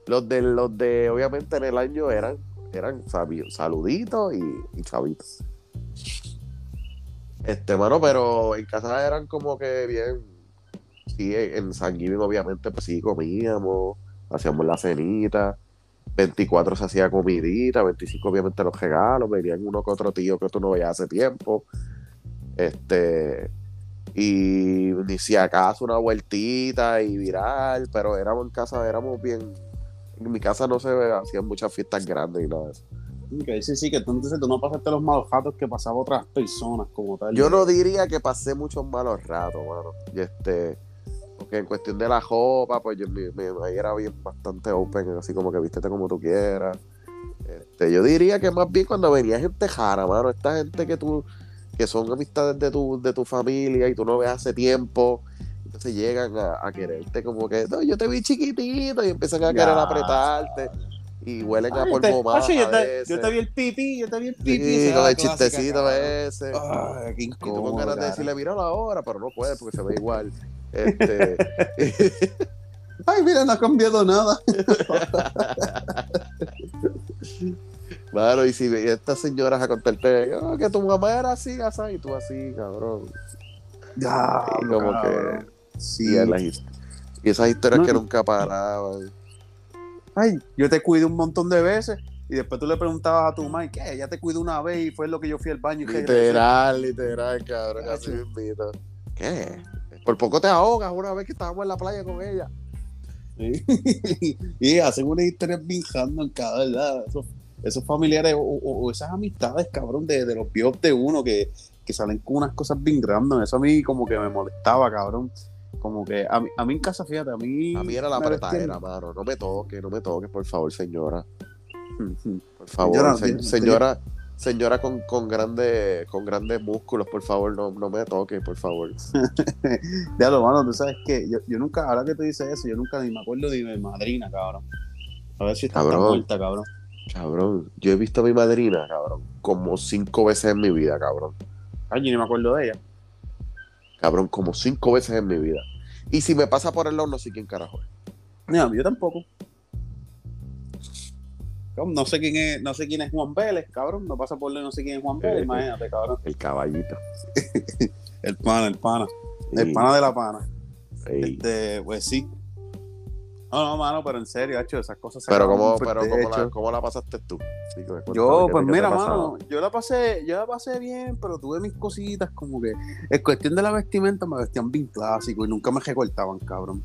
[SPEAKER 2] Los de, los de obviamente, en el año eran, eran saluditos y, y chavitos. Este, mano, pero en casa eran como que bien. Sí, en San Giving, obviamente, pues sí, comíamos, hacíamos la cenita. 24 se hacía comidita, 25 obviamente los regalos, venían uno que otro tío que tú no veías hace tiempo. Este, y ni si acaso una vueltita y viral, pero éramos en casa, éramos bien. En mi casa no se hacían muchas fiestas grandes y nada de eso.
[SPEAKER 1] Ok, sí, sí, que tú, entonces tú no pasaste los malos ratos que pasaban otras personas como tal.
[SPEAKER 2] Yo no diría que pasé muchos malos ratos, mano. Y este, porque en cuestión de la ropa, pues yo mi, mi mamá era bien bastante open, así como que vístete como tú quieras. Este, yo diría que más bien cuando venía gente jara, mano, esta gente que tú, que son amistades de tu, de tu familia y tú no ves hace tiempo, entonces llegan a, a quererte como que, no, yo te vi chiquitito y empiezan a querer
[SPEAKER 1] Ya.
[SPEAKER 2] apretarte y huelen a polvo más.
[SPEAKER 1] Yo, te,
[SPEAKER 2] veces.
[SPEAKER 1] yo te vi el pipí, yo te vi el pipí.
[SPEAKER 2] Sí, con el
[SPEAKER 1] la clásica,
[SPEAKER 2] chistecito
[SPEAKER 1] cabrón.
[SPEAKER 2] ese.
[SPEAKER 1] Ay, qué
[SPEAKER 2] Y tú con
[SPEAKER 1] incómodo,
[SPEAKER 2] ganas de decirle, míralo ahora, pero no puedes porque se ve igual. Este, [LAUGHS]
[SPEAKER 1] Ay, mira, no ha cambiado nada.
[SPEAKER 2] claro, y si estas señoras a contarte "Ah, que tu mamá era así, así, y tú así, cabrón.
[SPEAKER 1] Ya,
[SPEAKER 2] Y como que-
[SPEAKER 1] Sí.
[SPEAKER 2] Y, es las y esas historias
[SPEAKER 1] No,
[SPEAKER 2] que nunca paraban.
[SPEAKER 1] Ay, yo te cuido un montón de veces. Y después tú le preguntabas a tu mamá, ¿qué? Ya te cuido una vez y fue lo que yo fui al baño y.
[SPEAKER 2] Literal, literal, cabrón,
[SPEAKER 1] Ah,
[SPEAKER 2] así
[SPEAKER 1] sí.
[SPEAKER 2] ¿Qué? Por poco te ahogas una vez que estábamos en la playa con ella.
[SPEAKER 1] Sí. [LAUGHS] y hacen unas historias bien random, cabrón, ¿verdad? Esos, esos familiares o, o- o esas amistades, cabrón, de, de los viejos de uno que, que salen con unas cosas bien random. Eso a mí como que me molestaba, cabrón. Como que a mí, a mí en casa, fíjate, a mí...
[SPEAKER 2] A mí era la apretadera, mano. No me toques, no me toques, por favor, señora. Por favor,
[SPEAKER 1] Señora,
[SPEAKER 2] se-
[SPEAKER 1] señora-
[SPEAKER 2] señora, señora con, con grandes con grandes músculos, por favor, no, no me toque, por favor. [LAUGHS]
[SPEAKER 1] Diablo, mano, tú sabes que yo, yo nunca, ahora que tú dices eso, yo nunca ni me acuerdo de mi madrina, cabrón. A ver si está
[SPEAKER 2] Cabrón.
[SPEAKER 1] muerta, cabrón.
[SPEAKER 2] Cabrón, yo he visto a mi madrina, cabrón, como cinco veces en mi vida, cabrón.
[SPEAKER 1] Ay, yo ni me acuerdo de ella.
[SPEAKER 2] Cabrón, como cinco veces en mi vida. Y si me pasa por el lado, no sé quién carajo es.
[SPEAKER 1] No, yo tampoco. No sé quién es, no sé quién es Juan Vélez, cabrón. No pasa por él, no sé quién es Juan Vélez, imagínate, cabrón.
[SPEAKER 2] El caballito. [LAUGHS]
[SPEAKER 1] el pana, el pana. El pana de la pana. Este, pues sí. No, no, mano, pero en serio, hecho esas cosas.
[SPEAKER 2] Pero cómo, pero cómo la, cómo la, pasaste tú?
[SPEAKER 1] yo, pues mira, mano, yo la pasé, yo la pasé bien, pero tuve mis cositas como que, en cuestión de la vestimenta, me vestían bien clásico y nunca me recortaban, cabrón.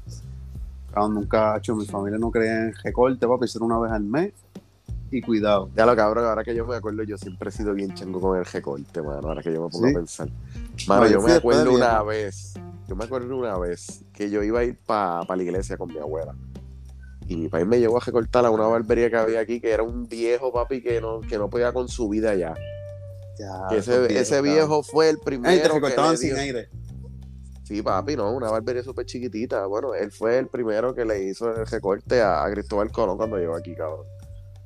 [SPEAKER 1] Cabrón, nunca, hecho, mi familia no creía en recorte, papi, ser una vez al mes y cuidado.
[SPEAKER 2] Ya lo cabrón, ahora que yo me acuerdo, yo siempre he sido bien chango con el recorte, mano, ahora que yo me pongo a pensar. Mano, yo, me acuerdo una vez, yo me acuerdo una vez que yo iba a ir para pa la iglesia con mi abuela. Y mi país me llevó a recortar a una barbería que había aquí, que era un viejo papi que no, que no podía con su vida ya. ya ese, ese viejo fue el primero. Ay,
[SPEAKER 1] te recortaban sin aire.
[SPEAKER 2] Sí, papi, no, una barbería súper chiquitita. Bueno, él fue el primero que le hizo el recorte a, Cristóbal Colón cuando llegó aquí, cabrón.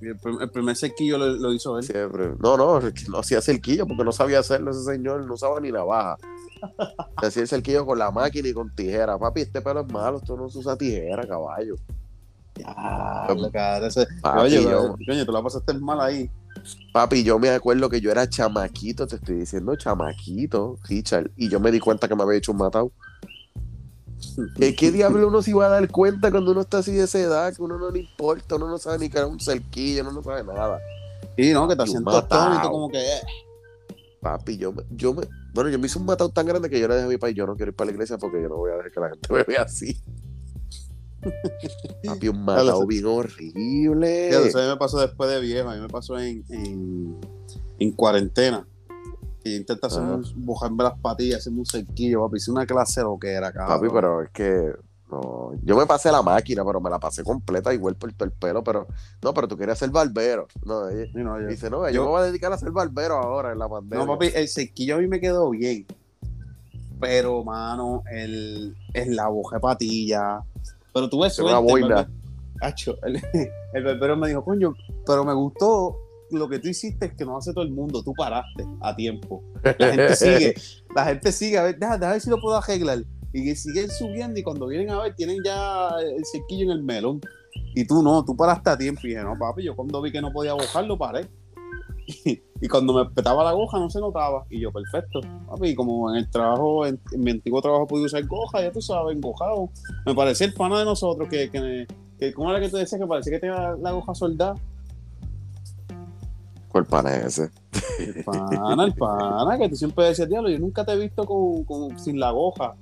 [SPEAKER 1] el, primer cerquillo lo, hizo él.
[SPEAKER 2] Siempre. No, no, no hacía cerquillo porque no sabía hacerlo ese señor, no usaba ni navaja. [LAUGHS] hacía el cerquillo con la máquina y con tijera. Papi, este pelo es malo, esto no se usa tijera, caballo.
[SPEAKER 1] Ya, ese... Oye, yo... coño, tú la pasaste mal ahí.
[SPEAKER 2] Papi, yo me acuerdo que yo era chamaquito, te estoy diciendo chamaquito, Richard, y yo me di cuenta que me había hecho un matado. [LAUGHS] ¿Qué, ¿Qué diablo uno se iba a dar cuenta cuando uno está así de esa edad? Que uno no le importa, uno no sabe ni que era un cerquillo, uno no sabe nada.
[SPEAKER 1] Sí, no, que te hacen todo como que. Eh.
[SPEAKER 2] Papi, yo me, yo me. Bueno, yo me hice un matado tan grande que yo le dije a mi país, yo no quiero ir para la iglesia porque yo no voy a dejar que la gente [LAUGHS] me vea así. Papi, un matado bien horrible.
[SPEAKER 1] Eso a mí me pasó después de viejo, a mí me pasó en, en, cuarentena. Que intenta hacer un, bojarme las patillas, hacerme un cerquillo, papi. Hice una clase lo que era, cabrón.
[SPEAKER 2] Papi, pero es que. No, yo me pasé la máquina, pero me la pasé completa, igual por todo el pelo, pero no, pero tú querías ser barbero. No, dice, no, yo, me voy a dedicar a ser barbero ahora en la pandemia.
[SPEAKER 1] No, papi, el cerquillo a mí me quedó bien. Pero, mano, el, el la boja de patilla, pero tuve suerte. Una boina. El, [LAUGHS] el barbero me dijo, coño, pero me gustó lo que tú hiciste es que no hace todo el mundo, tú paraste a tiempo. La gente [LAUGHS] sigue, la gente sigue, a ver, deja, ver si lo puedo arreglar. Y siguen subiendo y cuando vienen a ver tienen ya el cerquillo en el melón. Y tú no, tú paraste a tiempo. Y dije, no, papi, yo cuando vi que no podía bojarlo, paré. [LAUGHS] Y, cuando me petaba la goja no se notaba. Y yo, perfecto. Papi, como en el trabajo, en, mi antiguo trabajo podía usar goja, ya tú sabes, engojado. Me parecía el pana de nosotros que, que, que ¿cómo era que te decía que parecía que tenía la goja soldada?
[SPEAKER 2] ¿Cuál pana es ese?
[SPEAKER 1] El pana, el pana, que tú siempre decías, diablo, yo nunca te he visto con, con, sin la goja.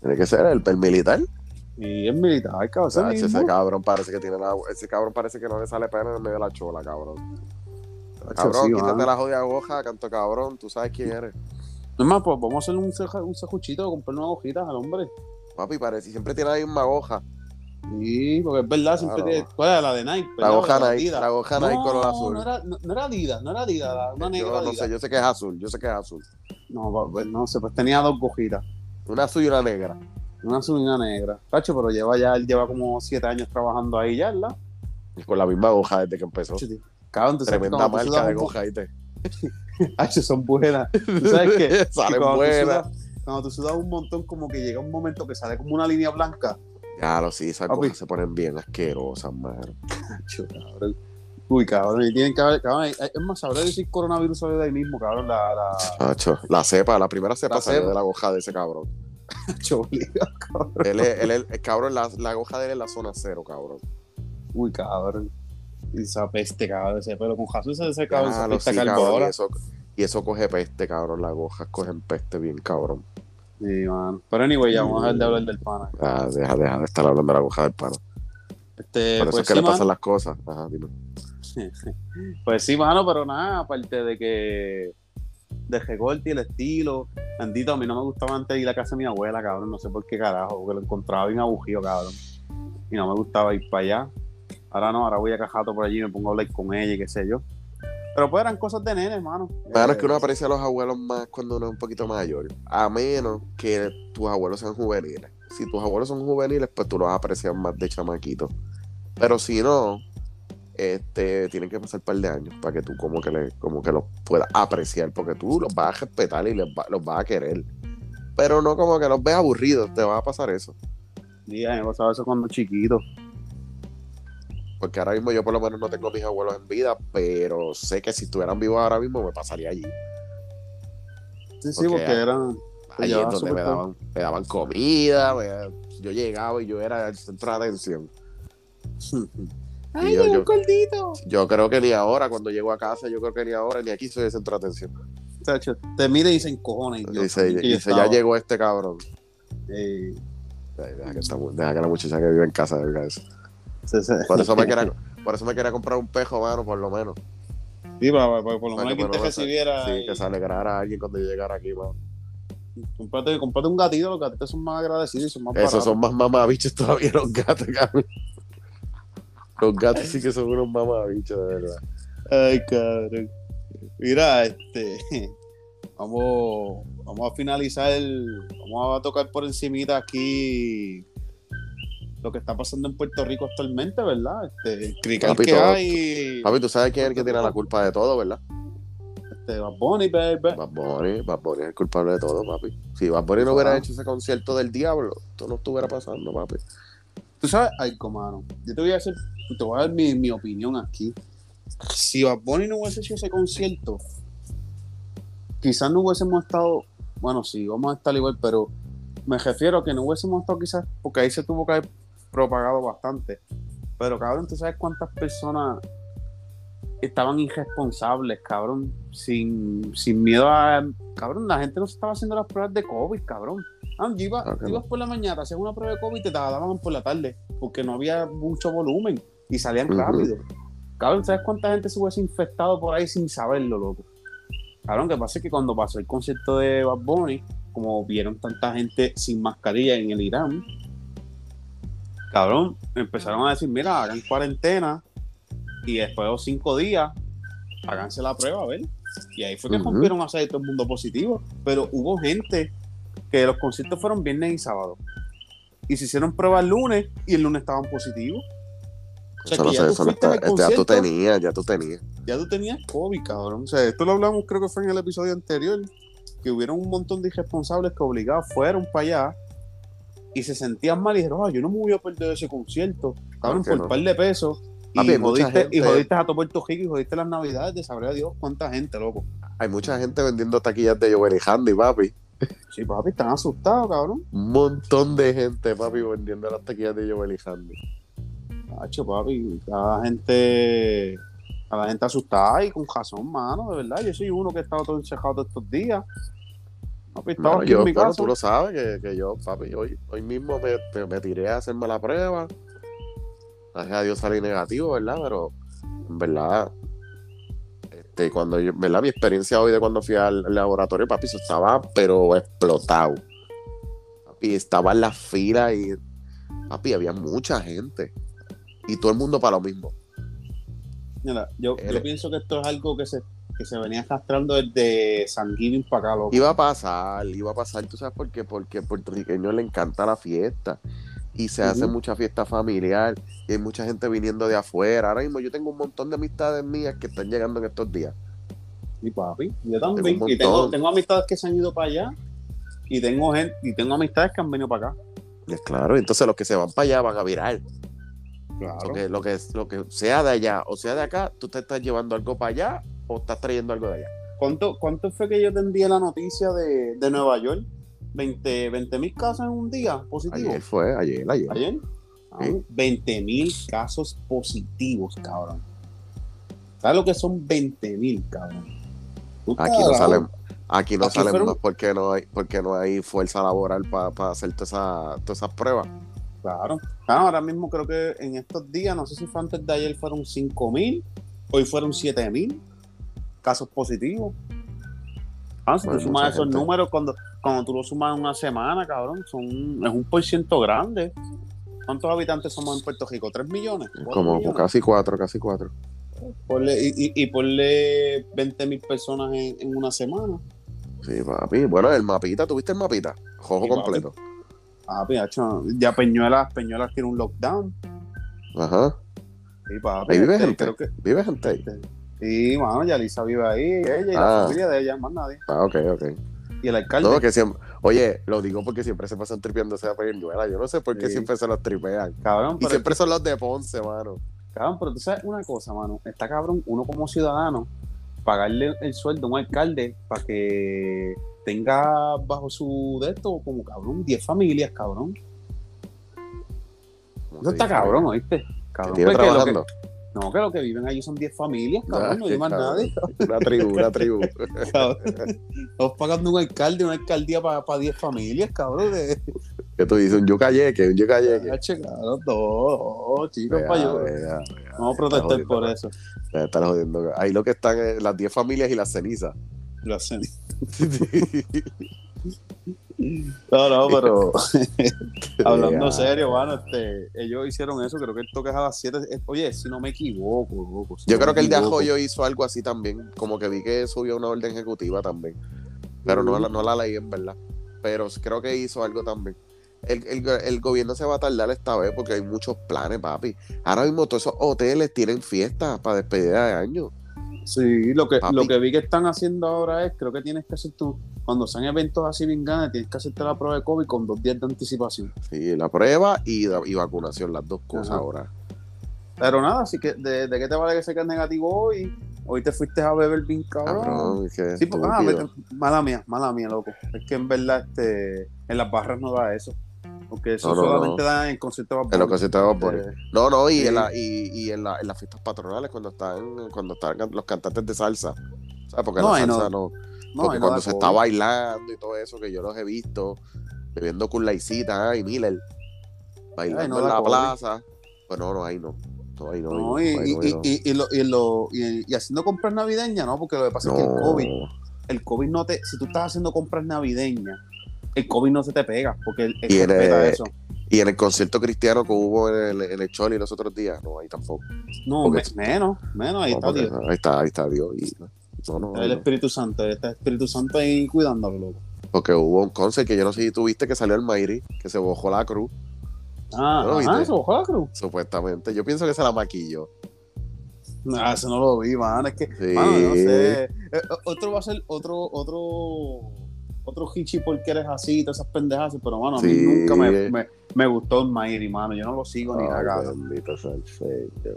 [SPEAKER 2] Tiene que ser el, el militar.
[SPEAKER 1] Y es militar, cabrón.
[SPEAKER 2] ese cabrón parece que tiene la, ese cabrón parece que no le sale pena en medio de la chola, cabrón. Cabrón, quítate la jodida hoja, canto cabrón, tú sabes quién eres.
[SPEAKER 1] No más, pues vamos a hacer un, un cejuchito, comprar unas hojitas al hombre.
[SPEAKER 2] Papi, parece, siempre tiene ahí una hoja.
[SPEAKER 1] Sí, porque es verdad, siempre tiene. ¿Cuál era la de Nike?
[SPEAKER 2] La hoja Nike, la hoja Nike color azul.
[SPEAKER 1] No era, no, no era Adidas, no era Adidas, una negra.
[SPEAKER 2] Yo no sé, yo sé que es azul, yo sé que es azul.
[SPEAKER 1] No, pues no sé, pues tenía dos hojitas.
[SPEAKER 2] Una azul y una negra.
[SPEAKER 1] Una azul y una negra. Tacho, pero lleva ya, él lleva como siete años trabajando ahí ya, ¿verdad?
[SPEAKER 2] Y con la misma hoja desde que empezó.
[SPEAKER 1] Cabrón,
[SPEAKER 2] Tremenda marca de hoja, ¿viste? [LAUGHS]
[SPEAKER 1] Hacho, son buenas. [LAUGHS] ¿Tú sabes qué? Salen buenas. Cuando tú sudas un montón, como que llega un momento que sale como una línea blanca.
[SPEAKER 2] Lo sí, esas cosas se ponen bien asquerosas, man.
[SPEAKER 1] cabrón. Uy, cabrón, y tienen que haber, cabrón, es más, sabré decir coronavirus salió de ahí mismo, cabrón, la... La,
[SPEAKER 2] la cepa, la primera cepa salió de la hoja de ese cabrón.
[SPEAKER 1] cabrón.
[SPEAKER 2] Él es, él es, cabrón, la, la hoja de él es la zona cero, cabrón.
[SPEAKER 1] Uy, cabrón. Y esa peste, cabrón, ese pelo con Jesús ese cabrón,
[SPEAKER 2] ah, esa peste cabrón, y, eso, y eso coge peste, cabrón, las hojas cogen peste bien, cabrón.
[SPEAKER 1] Sí, man. Pero anyway, ya vamos a dejar de hablar del pana.
[SPEAKER 2] Ah, deja, deja de estar hablando de la hoja del pana.
[SPEAKER 1] Este,
[SPEAKER 2] Por eso
[SPEAKER 1] pues
[SPEAKER 2] es que le pasan las cosas. Ajá, dime. [LAUGHS]
[SPEAKER 1] pues sí, mano, pero nada, aparte de que de recorte y el estilo. Bendito, a mí no me gustaba antes ir a casa de mi abuela, cabrón. No sé por qué carajo, porque lo encontraba bien abugido, cabrón. Y no me gustaba ir para allá. Ahora no, ahora voy a Cajato por allí, me pongo a hablar con ella y qué sé yo. Pero pues eran cosas de nene, hermano.
[SPEAKER 2] Claro, es que uno aprecia a los abuelos más cuando uno es un poquito mayor. A menos que tus abuelos sean juveniles. Si tus abuelos son juveniles, pues tú los aprecias más de chamaquito. Pero si no, este, tienen que pasar un par de años para que tú como que, le, como que los puedas apreciar, porque tú los vas a respetar y les los vas a querer. Pero no como que los ves aburridos, te va a pasar eso.
[SPEAKER 1] Sí, me pasaba eso cuando chiquito.
[SPEAKER 2] Porque ahora mismo yo por lo menos no tengo mis abuelos en vida, pero sé que si estuvieran vivos ahora mismo me pasaría allí.
[SPEAKER 1] Sí, sí, porque, eran...
[SPEAKER 2] Allí es donde me daban, me daban comida, yo llegaba y yo era el centro de atención. [LAUGHS]
[SPEAKER 1] ¡Ay, yo, un gordito!
[SPEAKER 2] Yo creo que ni ahora, cuando llego a casa, yo creo que ni ahora, ni aquí soy el centro de atención.
[SPEAKER 1] te mira y se encojona. Y
[SPEAKER 2] dice, dice ya llegó este cabrón. Deja, que deja, que la muchacha que vive en casa diga eso. Por, eso me quería, [LAUGHS] por eso me quería comprar un pejo, mano, por lo menos.
[SPEAKER 1] Sí, para, por lo menos que te recibiera.
[SPEAKER 2] Sí, que se alegrara a alguien cuando yo llegara aquí, mano.
[SPEAKER 1] Comprate, un gatito, los gatitos son más agradecidos y son más
[SPEAKER 2] Esos son más mamabichos todavía los gatos, cabrón. Los gatos sí que son unos mamabichos, de verdad.
[SPEAKER 1] Ay, cabrón. Mira, este. [LAUGHS] Vamos, vamos a finalizar. Vamos a tocar por encimita aquí lo que está pasando en Puerto Rico actualmente, ¿verdad? Este, el crical que hay.
[SPEAKER 2] Papi, tú sabes quién es el que tiene la culpa de todo, ¿verdad?
[SPEAKER 1] Este, Bad Bunny, baby.
[SPEAKER 2] Bad Bunny, Bad Bunny es el culpable de todo, papi. Si Bad Bunny no hubiera hecho ese concierto del diablo, esto no estuviera pasando, papi.
[SPEAKER 1] Tú sabes, ay, comano, yo te voy a hacer te voy a dar mi, opinión aquí. Si Bad Bunny no hubiese hecho ese concierto, quizás no hubiésemos estado, bueno, sí, vamos a estar igual, pero me refiero a que no hubiésemos estado quizás, porque ahí se tuvo que haber propagado bastante. Pero cabrón, ¿tú sabes cuántas personas estaban irresponsables, cabrón? Sin, sin miedo a... Cabrón, la gente no se estaba haciendo las pruebas de COVID, cabrón. Ah, ibas por la mañana, hacías una prueba de COVID y te la daban por la tarde, porque no había mucho volumen y salían rápido. Cabrón, ¿sabes cuánta gente se hubiese infectado por ahí sin saberlo, loco? Cabrón, que pasa es que cuando pasó el concierto de Bad Bunny, como vieron tanta gente sin mascarilla en el Irán, cabrón, empezaron a decir, mira, hagan cuarentena y después de cinco días, háganse la prueba, a ver. Y ahí fue que rompieron a hacer todo el mundo positivo. Pero hubo gente que los conciertos fueron viernes y sábado. Y se hicieron pruebas el lunes y el lunes estaban positivos.
[SPEAKER 2] O sea, ya, tú ya tú tenías, ya tú tenías.
[SPEAKER 1] Ya tú tenías COVID, cabrón. O sea, esto lo hablamos, creo que fue en el episodio anterior, que hubieron un montón de irresponsables que obligados fueron para allá y se sentían mal y dijeron, ah, yo no me voy a perder ese concierto, cabrón, por un par de pesos. Y, jodiste, y, jodiste, a todo Puerto Rico y jodiste las navidades de saber a Dios cuánta gente, loco.
[SPEAKER 2] Hay mucha gente vendiendo taquillas de y Handy, papi.
[SPEAKER 1] Sí, papi, están asustados, cabrón.
[SPEAKER 2] Un montón de gente, papi, vendiendo las taquillas de y Handy.
[SPEAKER 1] Hacho, papi, la gente, a la gente asustada y con razón, mano, de verdad. Yo soy uno que he estado todo todos estos días.
[SPEAKER 2] Papi, estaba aquí en mi casa. tú lo sabes que, que, yo, papi, hoy, hoy mismo me, me, tiré a hacerme la prueba. Gracias a Dios salí negativo, ¿verdad? Pero en verdad, este, cuando yo, ¿verdad? Mi experiencia hoy de cuando fui al laboratorio, papi, eso estaba, pero explotado. Papi, estaba en la fila y, papi, había mucha gente y todo el mundo para lo mismo.
[SPEAKER 1] Mira, yo, pienso que esto es algo que se, que se venía arrastrando desde San Giving para acá,
[SPEAKER 2] Iba a pasar, iba a pasar, ¿tú sabes por qué? Porque al puertorriqueño le encanta la fiesta y se hace mucha fiesta familiar y hay mucha gente viniendo de afuera. Ahora mismo yo tengo un montón de amistades mías que están llegando en estos días.
[SPEAKER 1] Y papi, yo también. y tengo, tengo amistades que se han ido para allá y tengo gente, y tengo amistades que han venido para acá.
[SPEAKER 2] Es claro, entonces los que se van para allá van a virar. Claro. lo, que, lo que sea de allá o sea de acá, tú te estás llevando algo para allá o estás trayendo algo de allá.
[SPEAKER 1] ¿Cuánto, cuánto fue que yo te envié la noticia de, de Nueva York? 20 mil casos en un día positivos.
[SPEAKER 2] Ayer fue, ayer, ayer.
[SPEAKER 1] ¿Ayer? 20 ah, mil casos positivos, cabrón. ¿Sabes lo que son 20 mil, cabrón?
[SPEAKER 2] Aquí no salen, aquí no salen más porque no hay, porque no hay fuerza laboral para hacer todas esas pruebas.
[SPEAKER 1] Claro. ahora mismo creo que en estos días, no sé si fue antes de ayer, fueron 5 mil, hoy fueron 7 mil casos positivos. Ah, si tú sumas esos números, cuando, cuando tú lo sumas en una semana, cabrón, son, es un por ciento grande. ¿Cuántos habitantes somos en Puerto Rico? ¿3 millones?
[SPEAKER 2] Como casi 4, casi 4.
[SPEAKER 1] y, y, ponle 20 mil personas en, una semana.
[SPEAKER 2] Sí, papi. Bueno, el mapita, ¿tuviste el mapita? Jojo completo.
[SPEAKER 1] Ah, piacho, ya Peñuelas, Peñuelas tiene un lockdown.
[SPEAKER 2] Ajá.
[SPEAKER 1] Sí, papi.
[SPEAKER 2] Ahí vive
[SPEAKER 1] este,
[SPEAKER 2] gente.
[SPEAKER 1] creo que-
[SPEAKER 2] ¿Vive gente ahí?
[SPEAKER 1] Sí, mano, Yalisa vive ahí, ella y
[SPEAKER 2] Ah.
[SPEAKER 1] la familia de ella, más nadie.
[SPEAKER 2] Ah, ok, ok.
[SPEAKER 1] Y el alcalde.
[SPEAKER 2] No, que siempre, oye, lo digo porque siempre se pasan tripeándose a Peñuela. Yo no sé por qué
[SPEAKER 1] Sí.
[SPEAKER 2] siempre se los tripean.
[SPEAKER 1] Cabrón,
[SPEAKER 2] Y siempre son los de Ponce, mano.
[SPEAKER 1] cabrón, pero tú sabes una cosa, mano. Está cabrón, uno como ciudadano, pagarle el sueldo a un alcalde para que tenga bajo su de esto como cabrón 10 familias, cabrón.
[SPEAKER 2] ¿Cómo
[SPEAKER 1] Eso está cabrón, ¿oíste? Cabrón,
[SPEAKER 2] tiene
[SPEAKER 1] porque lo que-. No, que lo que viven allí son 10 familias, cabrón, no hay
[SPEAKER 2] qué
[SPEAKER 1] más nadie.
[SPEAKER 2] Una tribu, una tribu. [LAUGHS]
[SPEAKER 1] Estamos pagando un alcalde, una alcaldía para 10 familias, cabrón. De...
[SPEAKER 2] que tú dices un yucayeque, un yucayeque.
[SPEAKER 1] Cabrón, no, chicos,
[SPEAKER 2] Vea,
[SPEAKER 1] pa' yo. Vamos a protestar por eso.
[SPEAKER 2] Están jodiendo. Ahí lo que están es las 10 familias y las cenizas.
[SPEAKER 1] Lo hacen. [LAUGHS] [LAUGHS] No, no, [LAUGHS] pero hablando serio, mano, este, ellos hicieron eso, creo que toque es a las 7. Oye, si no me equivoco, loco. si
[SPEAKER 2] Yo
[SPEAKER 1] no
[SPEAKER 2] creo que el de. Ajoyo hizo algo así también. Como que vi que subió una orden ejecutiva también. Pero no, la- no la leí en verdad. Pero creo que hizo algo también. El, el- el gobierno se va a tardar esta vez porque hay muchos planes, papi. Ahora mismo todos esos hoteles tienen fiestas para despedida de año.
[SPEAKER 1] Sí, lo que,
[SPEAKER 2] Papi.
[SPEAKER 1] lo que vi que están haciendo ahora es, creo que tienes que hacer tú, cuando sean eventos así bien grandes, tienes que hacerte la prueba de COVID con dos días de anticipación.
[SPEAKER 2] Sí, la prueba y, y vacunación, las dos cosas
[SPEAKER 1] Ajá.
[SPEAKER 2] ahora.
[SPEAKER 1] Pero nada, así que, ¿de, de qué te vale que se quede negativo hoy? Hoy te fuiste a beber bien cabrón. Sí, porque, ah, mala mía, mala mía, loco. Es que en verdad este, en las barras no da eso. Porque eso
[SPEAKER 2] No, no,
[SPEAKER 1] solamente
[SPEAKER 2] no.
[SPEAKER 1] da en conciertos
[SPEAKER 2] En los conciertos de.
[SPEAKER 1] Eh,
[SPEAKER 2] No, no, y,
[SPEAKER 1] Sí.
[SPEAKER 2] en, la, y, y en, la, en las fiestas patronales cuando están, cuando están los cantantes de salsa. ¿Sabes? Porque
[SPEAKER 1] No,
[SPEAKER 2] la salsa no.
[SPEAKER 1] no,
[SPEAKER 2] porque cuando se está bailando y todo eso, que yo los he visto, bebiendo con Laicita y Miller, bailando en la
[SPEAKER 1] COVID.
[SPEAKER 2] plaza. Pues no, no, ahí no. No, ahí
[SPEAKER 1] y, haciendo compras navideñas, ¿no? Porque lo que pasa es que el. COVID, el COVID no te, si tú estás haciendo compras navideñas, el COVID no se te pega, porque él
[SPEAKER 2] Y en el-
[SPEAKER 1] eso.
[SPEAKER 2] Y en el concierto cristiano que hubo en el, en el Choli los otros días, no, ahí tampoco.
[SPEAKER 1] No, menos, menos, ahí
[SPEAKER 2] No,
[SPEAKER 1] está Dios.
[SPEAKER 2] ahí está, ahí está Dios. y- no, no,
[SPEAKER 1] El
[SPEAKER 2] no.
[SPEAKER 1] Espíritu Santo, está el Espíritu Santo ahí cuidándolo, loco.
[SPEAKER 2] Porque hubo un concert que yo no sé si tuviste que salió el Mayri, que se bojó la cruz,
[SPEAKER 1] Ah,
[SPEAKER 2] ¿No
[SPEAKER 1] ajá, se bajó la cruz.
[SPEAKER 2] supuestamente. Yo pienso que se la maquilló.
[SPEAKER 1] Ah, eso no lo vi, man. Es que,
[SPEAKER 2] Sí.
[SPEAKER 1] mano, no sé. Eh, otro va a ser otro, otro, otro hichi porque eres así, todas esas pendejas, pero mano, a mí nunca me, me, me gustó el Mayri, mano. Yo no lo sigo ni nada.
[SPEAKER 2] Señor.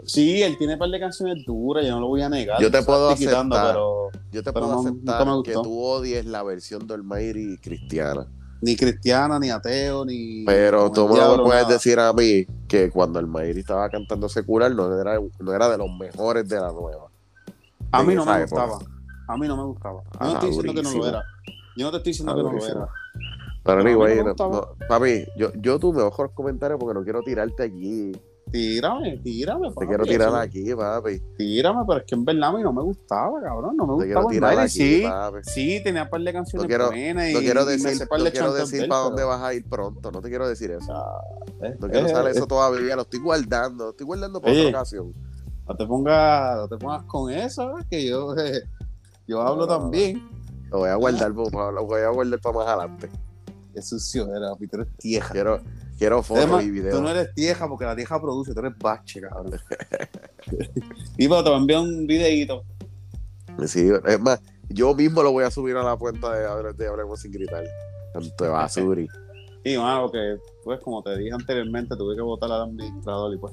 [SPEAKER 1] Sí, él tiene un par de canciones duras, yo no lo voy a negar.
[SPEAKER 2] Yo te
[SPEAKER 1] no
[SPEAKER 2] puedo
[SPEAKER 1] quitando,
[SPEAKER 2] aceptar.
[SPEAKER 1] pero
[SPEAKER 2] Yo te
[SPEAKER 1] Pero
[SPEAKER 2] puedo
[SPEAKER 1] no-
[SPEAKER 2] aceptar
[SPEAKER 1] me
[SPEAKER 2] que
[SPEAKER 1] gustó.
[SPEAKER 2] tú odies la versión del Mayri cristiana.
[SPEAKER 1] ni cristiana, ni ateo, ni.
[SPEAKER 2] Pero tú
[SPEAKER 1] el
[SPEAKER 2] me puedes
[SPEAKER 1] nada.
[SPEAKER 2] decir a mí que cuando el Mayri estaba cantando secular no era, no era de los mejores de la nueva.
[SPEAKER 1] A mí no me
[SPEAKER 2] época.
[SPEAKER 1] gustaba. A mí no me gustaba. Yo
[SPEAKER 2] Ah,
[SPEAKER 1] no estoy diciendo que no lo
[SPEAKER 2] durísimo.
[SPEAKER 1] era. Yo no te estoy diciendo que no lo era.
[SPEAKER 2] Pero
[SPEAKER 1] no
[SPEAKER 2] anyway, no- no, papi, yo, yo tú me bajo los comentarios porque no quiero tirarte aquí.
[SPEAKER 1] Tírame, tírame.
[SPEAKER 2] Te
[SPEAKER 1] papi,
[SPEAKER 2] quiero tirar
[SPEAKER 1] eso-
[SPEAKER 2] aquí, papi.
[SPEAKER 1] Tírame, pero es que en verdad a mí no me gustaba, cabrón. No me
[SPEAKER 2] Te quiero
[SPEAKER 1] gustaba el
[SPEAKER 2] tirar
[SPEAKER 1] baile.
[SPEAKER 2] aquí,
[SPEAKER 1] Sí,
[SPEAKER 2] papi.
[SPEAKER 1] sí, tenía un par de canciones
[SPEAKER 2] No quiero-
[SPEAKER 1] buenas y,
[SPEAKER 2] No quiero
[SPEAKER 1] y me
[SPEAKER 2] decir, no quiero decir para
[SPEAKER 1] pero-
[SPEAKER 2] dónde vas a ir pronto. No te quiero decir eso.
[SPEAKER 1] Eh,
[SPEAKER 2] No quiero
[SPEAKER 1] eh,
[SPEAKER 2] usar
[SPEAKER 1] eh,
[SPEAKER 2] eso todavía. Lo estoy guardando. Lo estoy guardando para otra ocasión.
[SPEAKER 1] No te pongas, no te pongas con eso, eh, que yo, eh, [LAUGHS] yo hablo
[SPEAKER 2] No.
[SPEAKER 1] también.
[SPEAKER 2] Lo voy a guardar, para- [LAUGHS] lo voy a guardar para más adelante.
[SPEAKER 1] Qué sucio era, papi, tú eres tieja.
[SPEAKER 2] Quiero, quiero fotos y
[SPEAKER 1] tú
[SPEAKER 2] videos.
[SPEAKER 1] no eres tieja porque la tieja produce, tú eres bache, cabrón. [LAUGHS] y pero te voy a enviar un videito.
[SPEAKER 2] Sí, es más, yo mismo lo voy a subir a la cuenta de, de Hablemos Sin Gritar. Tanto basuri. [LAUGHS]
[SPEAKER 1] Y mano, porque pues como te dije anteriormente, tuve que votar al administrador y pues.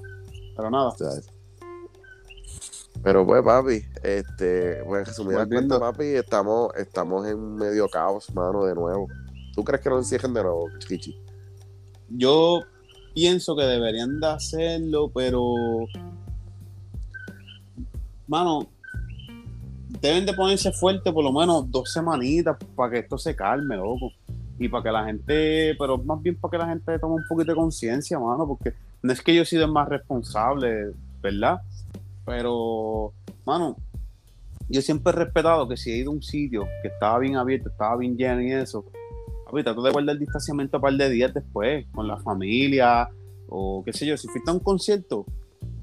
[SPEAKER 1] Pero nada,
[SPEAKER 2] ¿sabes? Pero pues, papi, este, pues en resumida
[SPEAKER 1] Volviendo.
[SPEAKER 2] cuenta, papi, estamos, estamos en medio caos, mano, de nuevo. ¿Tú crees que lo encierren de nuevo, Chichi?
[SPEAKER 1] yo pienso que deberían de hacerlo, pero. Mano, deben de ponerse fuerte por lo menos dos semanitas para que esto se calme, loco. Y para que la gente, pero más bien para que la gente tome un poquito de conciencia, mano, porque no es que yo he sido el más responsable, ¿verdad? Pero, mano, yo siempre he respetado que si he ido a un sitio que estaba bien abierto, estaba bien lleno y eso, papi, trato de guardar el distanciamiento un par de días después, con la familia, o qué sé yo, si fuiste a un concierto,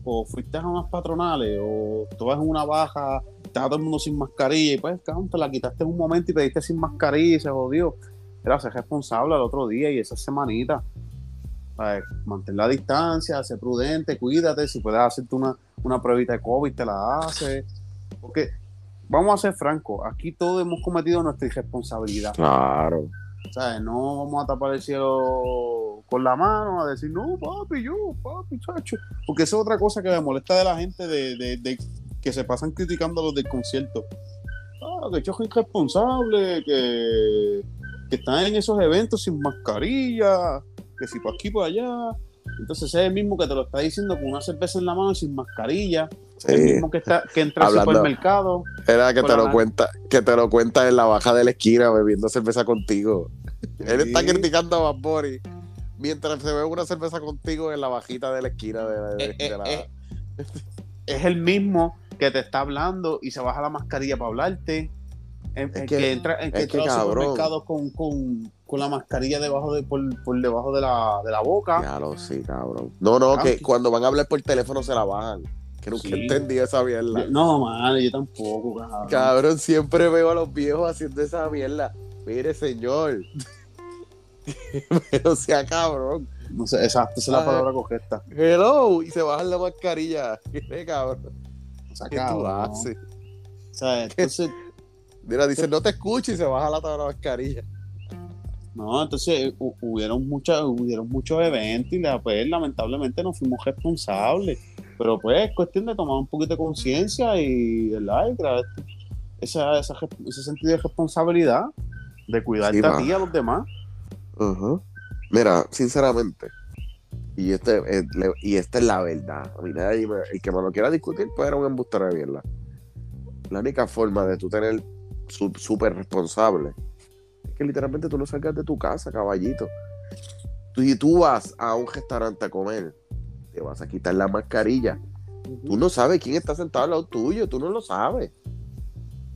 [SPEAKER 1] o fuiste a unas patronales, o tú vas en una baja, estaba todo el mundo sin mascarilla, y pues, cabrón, te la quitaste un momento y pediste sin mascarilla y se jodió. Era ser responsable al otro día y esa semanita. ¿Sabes? Mantén la distancia, sé prudente, cuídate. Si puedes hacerte una, una pruebita de COVID, te la hace. Porque, vamos a ser francos, aquí todos hemos cometido nuestra irresponsabilidad.
[SPEAKER 2] Claro.
[SPEAKER 1] ¿Sabes? No vamos a tapar el cielo con la mano a decir, no, papi, yo, papi, chacho. Porque eso es otra cosa que me molesta de la gente de, de, de que se pasan criticando a los del concierto. Ah, que yo soy irresponsable, que, que están en esos eventos sin mascarilla, que si por aquí por allá. Entonces es el mismo que te lo está diciendo con una cerveza en la mano y sin mascarilla.
[SPEAKER 2] Sí.
[SPEAKER 1] El mismo que, está, que entra al supermercado.
[SPEAKER 2] Era que te lo cuenta, que te lo cuenta en la baja de la esquina bebiendo cerveza contigo. Él está criticando a Bad Bunny mientras se bebe una cerveza contigo en la bajita de la esquina de, la- de-
[SPEAKER 1] Eh, eh,
[SPEAKER 2] la.
[SPEAKER 1] eh, es el mismo que te está hablando y se baja la mascarilla para hablarte. En,
[SPEAKER 2] Es que-
[SPEAKER 1] que, entra, en que
[SPEAKER 2] es que,
[SPEAKER 1] entra al
[SPEAKER 2] cabrón.
[SPEAKER 1] supermercado con, con, con la mascarilla debajo de, por, por debajo de la, de la boca.
[SPEAKER 2] Lo sí, cabrón. No, no, que cuando van a hablar por teléfono se la bajan. Que nunca
[SPEAKER 1] Sí.
[SPEAKER 2] entendí esa mierda.
[SPEAKER 1] No, madre, yo tampoco, cabrón.
[SPEAKER 2] Cabrón, siempre veo a los viejos haciendo esa mierda. Mire, señor. Pero sea cabrón.
[SPEAKER 1] No sé, exacto, esa es la
[SPEAKER 2] Ah.
[SPEAKER 1] palabra correcta.
[SPEAKER 2] Hello. Y se bajan la mascarilla. ¿Qué cabrón?
[SPEAKER 1] O sea,
[SPEAKER 2] ¿Qué tú
[SPEAKER 1] cabrón.
[SPEAKER 2] haces?
[SPEAKER 1] O sea, entonces,
[SPEAKER 2] Mira, dice, no te escucho y se baja la, la mascarilla.
[SPEAKER 1] No, entonces hu- hubieron, muchas, hubieron muchos eventos y la- pues, lamentablemente no fuimos responsables. Pero pues es cuestión de tomar un poquito de conciencia y, ¿verdad? Y crear esa, esa, ese sentido de responsabilidad de cuidarte
[SPEAKER 2] Sí,
[SPEAKER 1] a ti y a los demás.
[SPEAKER 2] Mira, sinceramente, y este, eh, le- y esta es la verdad. A mí nadie me- el que me lo quiera discutir, pues era un embustero de mierda. La única forma de tú tener su- súper responsable es que literalmente tú no salgas de tu casa, caballito. Tú, y tú vas a un restaurante a comer, te vas a quitar la mascarilla. Tú no sabes quién está sentado al lado tuyo, tú no lo sabes.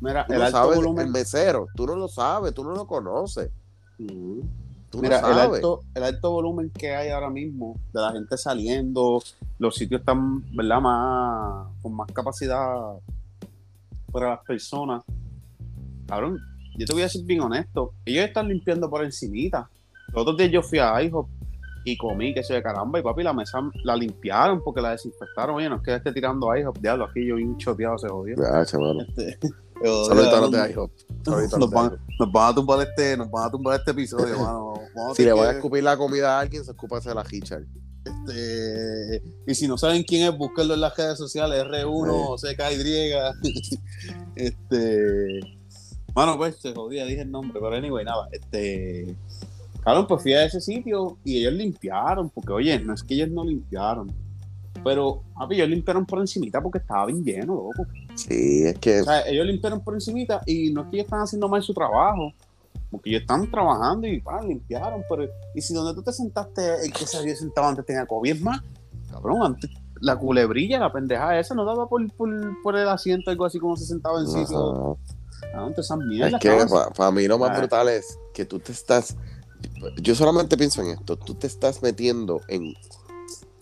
[SPEAKER 1] Mira,
[SPEAKER 2] Tú
[SPEAKER 1] el
[SPEAKER 2] no
[SPEAKER 1] alto
[SPEAKER 2] sabes
[SPEAKER 1] volumen.
[SPEAKER 2] el mesero, tú no lo sabes, tú no lo conoces. Tú
[SPEAKER 1] Mira,
[SPEAKER 2] no
[SPEAKER 1] el alto, el alto volumen que hay ahora mismo de la gente saliendo, los sitios están, ¿verdad? Más, con más capacidad para las personas. Cabrón, yo te voy a ser bien honesto. Ellos están limpiando por encimita. Los otros días yo fui a IHOP y comí, que se de caramba, y papi, la mesa la limpiaron porque la desinfectaron. Oye, no es que esté tirando IHOP, diablo, aquí yo bien choteado se jodió.
[SPEAKER 2] Ya, chaval.
[SPEAKER 1] Este, [LAUGHS]
[SPEAKER 2] Saludos de IHOP.
[SPEAKER 1] Nos van, nos van a tumbar este, nos van a tumbar este episodio, [LAUGHS] mano.
[SPEAKER 2] Si le voy a escupir la comida a alguien, se escúpase la Richard.
[SPEAKER 1] Este, y si no saben quién es, búsquenlo en las redes sociales, R1, CKY. [LAUGHS] este. Bueno, pues se jodía, dije el nombre, pero anyway, nada. Este. Claro, pues fui a ese sitio y ellos limpiaron, porque oye, no es que ellos no limpiaron. Pero, papi, ellos limpiaron por encimita porque estaba bien lleno, loco.
[SPEAKER 2] Sí, es que.
[SPEAKER 1] O sea, ellos limpiaron por encimita y no es que ellos están haciendo mal su trabajo, porque ellos están trabajando y pa, limpiaron, pero y si donde tú te sentaste, el que se había sentado antes tenía COVID, es más, cabrón, antes la culebrilla, la pendejada esa no daba por, por, por el asiento, algo así como se sentaba en sitio. Ah, entonces esas mierdas.
[SPEAKER 2] Es que para mí lo más
[SPEAKER 1] Ah.
[SPEAKER 2] brutal es que tú te estás. Yo solamente pienso en esto. Tú te estás metiendo en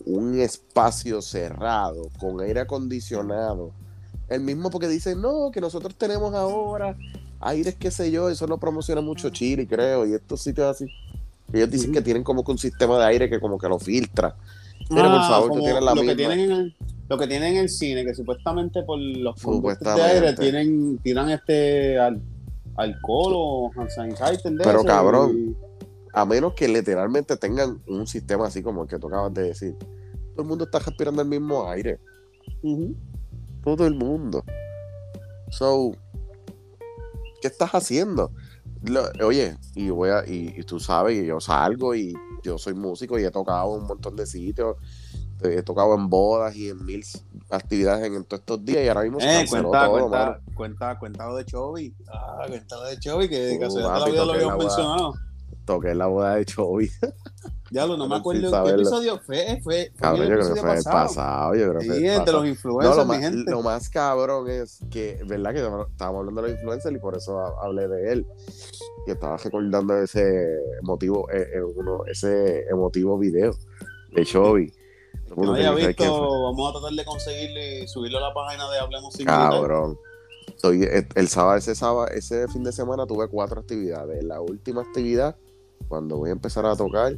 [SPEAKER 2] un espacio cerrado, con aire acondicionado. El mismo porque dicen, no, que nosotros tenemos ahora aires, qué sé yo, eso lo promociona mucho Chile, creo, y estos sitios así. Ellos dicen
[SPEAKER 1] Ujú.
[SPEAKER 2] que tienen como que un sistema de aire que como que lo filtra. Pero por
[SPEAKER 1] Ah,
[SPEAKER 2] favor, tú tienes la
[SPEAKER 1] lo
[SPEAKER 2] misma.
[SPEAKER 1] que tienen en el, lo que tienen en el cine, que supuestamente por los conductos de aire tienen, tiran este al, alcohol o hand sanitizer
[SPEAKER 2] Pero,
[SPEAKER 1] ese
[SPEAKER 2] cabrón,
[SPEAKER 1] y-
[SPEAKER 2] A menos que literalmente tengan un sistema así como el que tú acabas de decir. Todo el mundo está respirando el mismo aire. Todo el mundo. So, ¿qué estás haciendo? Lo- oye, y voy a, y, y tú sabes que yo salgo y yo soy músico y he tocado en un montón de sitios. He tocado en bodas y en mil actividades en, en todos estos días y ahora mismo se
[SPEAKER 1] Eh, cuenta,
[SPEAKER 2] todo,
[SPEAKER 1] cuenta,
[SPEAKER 2] mano.
[SPEAKER 1] cuenta, cuenta lo de Chovy. Ah, cuenta lo de Chovy, que de
[SPEAKER 2] Uh,
[SPEAKER 1] casualidad de la
[SPEAKER 2] papi,
[SPEAKER 1] vida lo habíamos mencionado.
[SPEAKER 2] Toqué la boda de Chovy. [LAUGHS]
[SPEAKER 1] Ya lo, no me acuerdo qué episodio fue. Fue,
[SPEAKER 2] Cabrón, yo creo que fue el
[SPEAKER 1] pasado.
[SPEAKER 2] pasado. Yo creo que fue
[SPEAKER 1] Sí,
[SPEAKER 2] el pasado.
[SPEAKER 1] los
[SPEAKER 2] No,
[SPEAKER 1] influencers,
[SPEAKER 2] lo,
[SPEAKER 1] mi
[SPEAKER 2] más,
[SPEAKER 1] gente.
[SPEAKER 2] lo más cabrón es que, ¿verdad? Que estábamos hablando de los influencers y por eso ha- hablé de él. Y estaba recordando ese emotivo, eh, eh, uno, ese emotivo video de Chovy. Todo el
[SPEAKER 1] Que no haya visto, vamos a tratar de conseguirle y subirlo a la página de Hablemos Sin.
[SPEAKER 2] Cabrón. Soy, el, el sábado, ese sábado, ese fin de semana tuve cuatro actividades. La última actividad, cuando voy a empezar a tocar,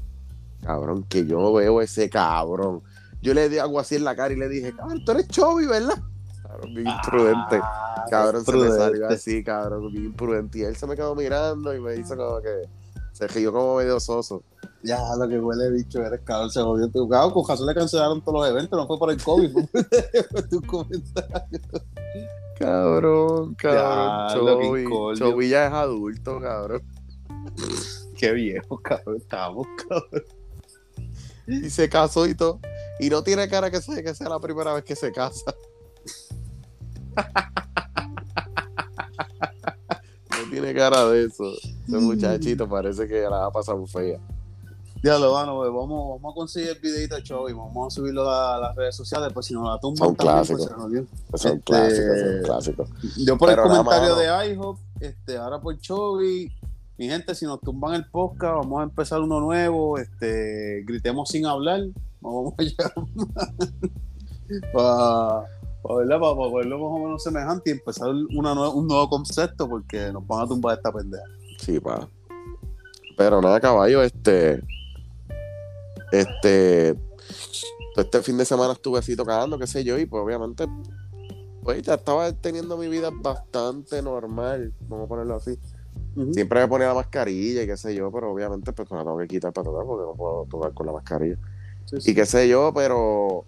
[SPEAKER 2] cabrón, que yo veo ese cabrón yo le di algo así en la cara y le dije, cabrón, tú eres Chovy, ¿verdad? Cabrón, bien imprudente.
[SPEAKER 1] Ah,
[SPEAKER 2] Cabrón, se me salió así, cabrón, bien imprudente. Y él se me quedó mirando y me hizo como que se rió como medio soso.
[SPEAKER 1] Ya, lo que huele bicho, eres cabrón, se jodió tu cabrón. Con razón le cancelaron todos los eventos, no fue por el COVID, [LAUGHS] fue por tu comentario.
[SPEAKER 2] Cabrón, cabrón. Chovy ya es adulto, cabrón.
[SPEAKER 1] Qué viejo, cabrón, estamos, cabrón.
[SPEAKER 2] Y se casó y todo. Y no tiene cara que sea, que sea la primera vez que se casa. No tiene cara de eso. Ese muchachito parece que la va a pasar muy fea.
[SPEAKER 1] Ya lo van, pues, vamos, vamos a conseguir el videito de show y vamos a subirlo a las redes sociales, pues si nos la tumban
[SPEAKER 2] Son
[SPEAKER 1] también,
[SPEAKER 2] clásicos.
[SPEAKER 1] pues, se nos dio.
[SPEAKER 2] Son
[SPEAKER 1] Este-
[SPEAKER 2] clásicos, son clásicos.
[SPEAKER 1] Yo por
[SPEAKER 2] Pero
[SPEAKER 1] el comentario de IHOP, este, ahora por Chovy, mi gente, si nos tumban el podcast, vamos a empezar uno nuevo, este, gritemos sin hablar, nos vamos a [LAUGHS] llamar para para verlo más o menos semejante y empezar una un nuevo concepto porque nos van a tumbar esta pendeja.
[SPEAKER 2] Sí, pa. Pero nada, caballo, este. Este. todo Este fin de semana estuve así tocando, qué sé yo, y pues obviamente. Pues ya estaba teniendo mi vida bastante normal, vamos a ponerlo así. Siempre me ponía la mascarilla y qué sé yo, pero obviamente pues me la tengo que quitar para tocar porque no puedo tocar con la mascarilla.
[SPEAKER 1] Sí, sí.
[SPEAKER 2] Y qué sé yo, pero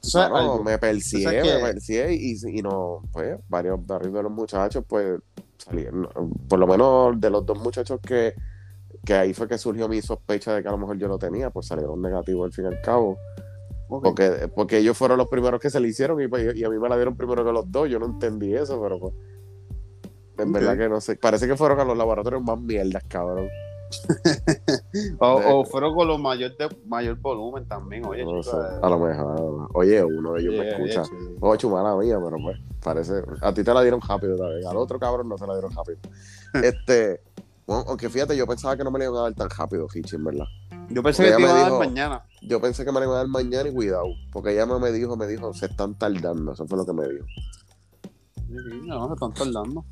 [SPEAKER 1] ¿Tú sabes
[SPEAKER 2] mano,
[SPEAKER 1] algo?
[SPEAKER 2] me persié,
[SPEAKER 1] ¿Tú sabes
[SPEAKER 2] me persié y, y no, pues varios, varios de los muchachos pues salieron, por lo menos de los dos muchachos que, que ahí fue que surgió mi sospecha de que a lo mejor yo lo tenía, pues salieron negativos al fin y al cabo.
[SPEAKER 1] Ok.
[SPEAKER 2] Porque, porque ellos fueron los primeros que se le hicieron y, pues, y a mí me la dieron primero que los dos. Yo no entendí eso, pero pues. En
[SPEAKER 1] Ok.
[SPEAKER 2] verdad que no sé. Parece que fueron a los laboratorios más mierdas, cabrón. [LAUGHS]
[SPEAKER 1] O, o fueron con los mayor, de, mayor volumen también, oye,
[SPEAKER 2] No sé, a lo mejor. Oye, uno de ellos me
[SPEAKER 1] yeah,
[SPEAKER 2] escucha.
[SPEAKER 1] yeah.
[SPEAKER 2] Ocho, mala mía, pero pues, parece. A ti te la dieron rápido también. Al otro cabrón no se la dieron rápido. [LAUGHS] este. Bueno, aunque fíjate, yo pensaba que no me la iban a dar tan rápido, Hichi, en verdad.
[SPEAKER 1] Yo pensé
[SPEAKER 2] Porque
[SPEAKER 1] que te
[SPEAKER 2] ella
[SPEAKER 1] iba
[SPEAKER 2] me
[SPEAKER 1] a dar
[SPEAKER 2] dijo-
[SPEAKER 1] mañana.
[SPEAKER 2] Yo pensé que me la iban a dar mañana y cuidado. Porque ella me dijo, me dijo, se están tardando. Eso fue lo que me dijo.
[SPEAKER 1] No, se están tardando.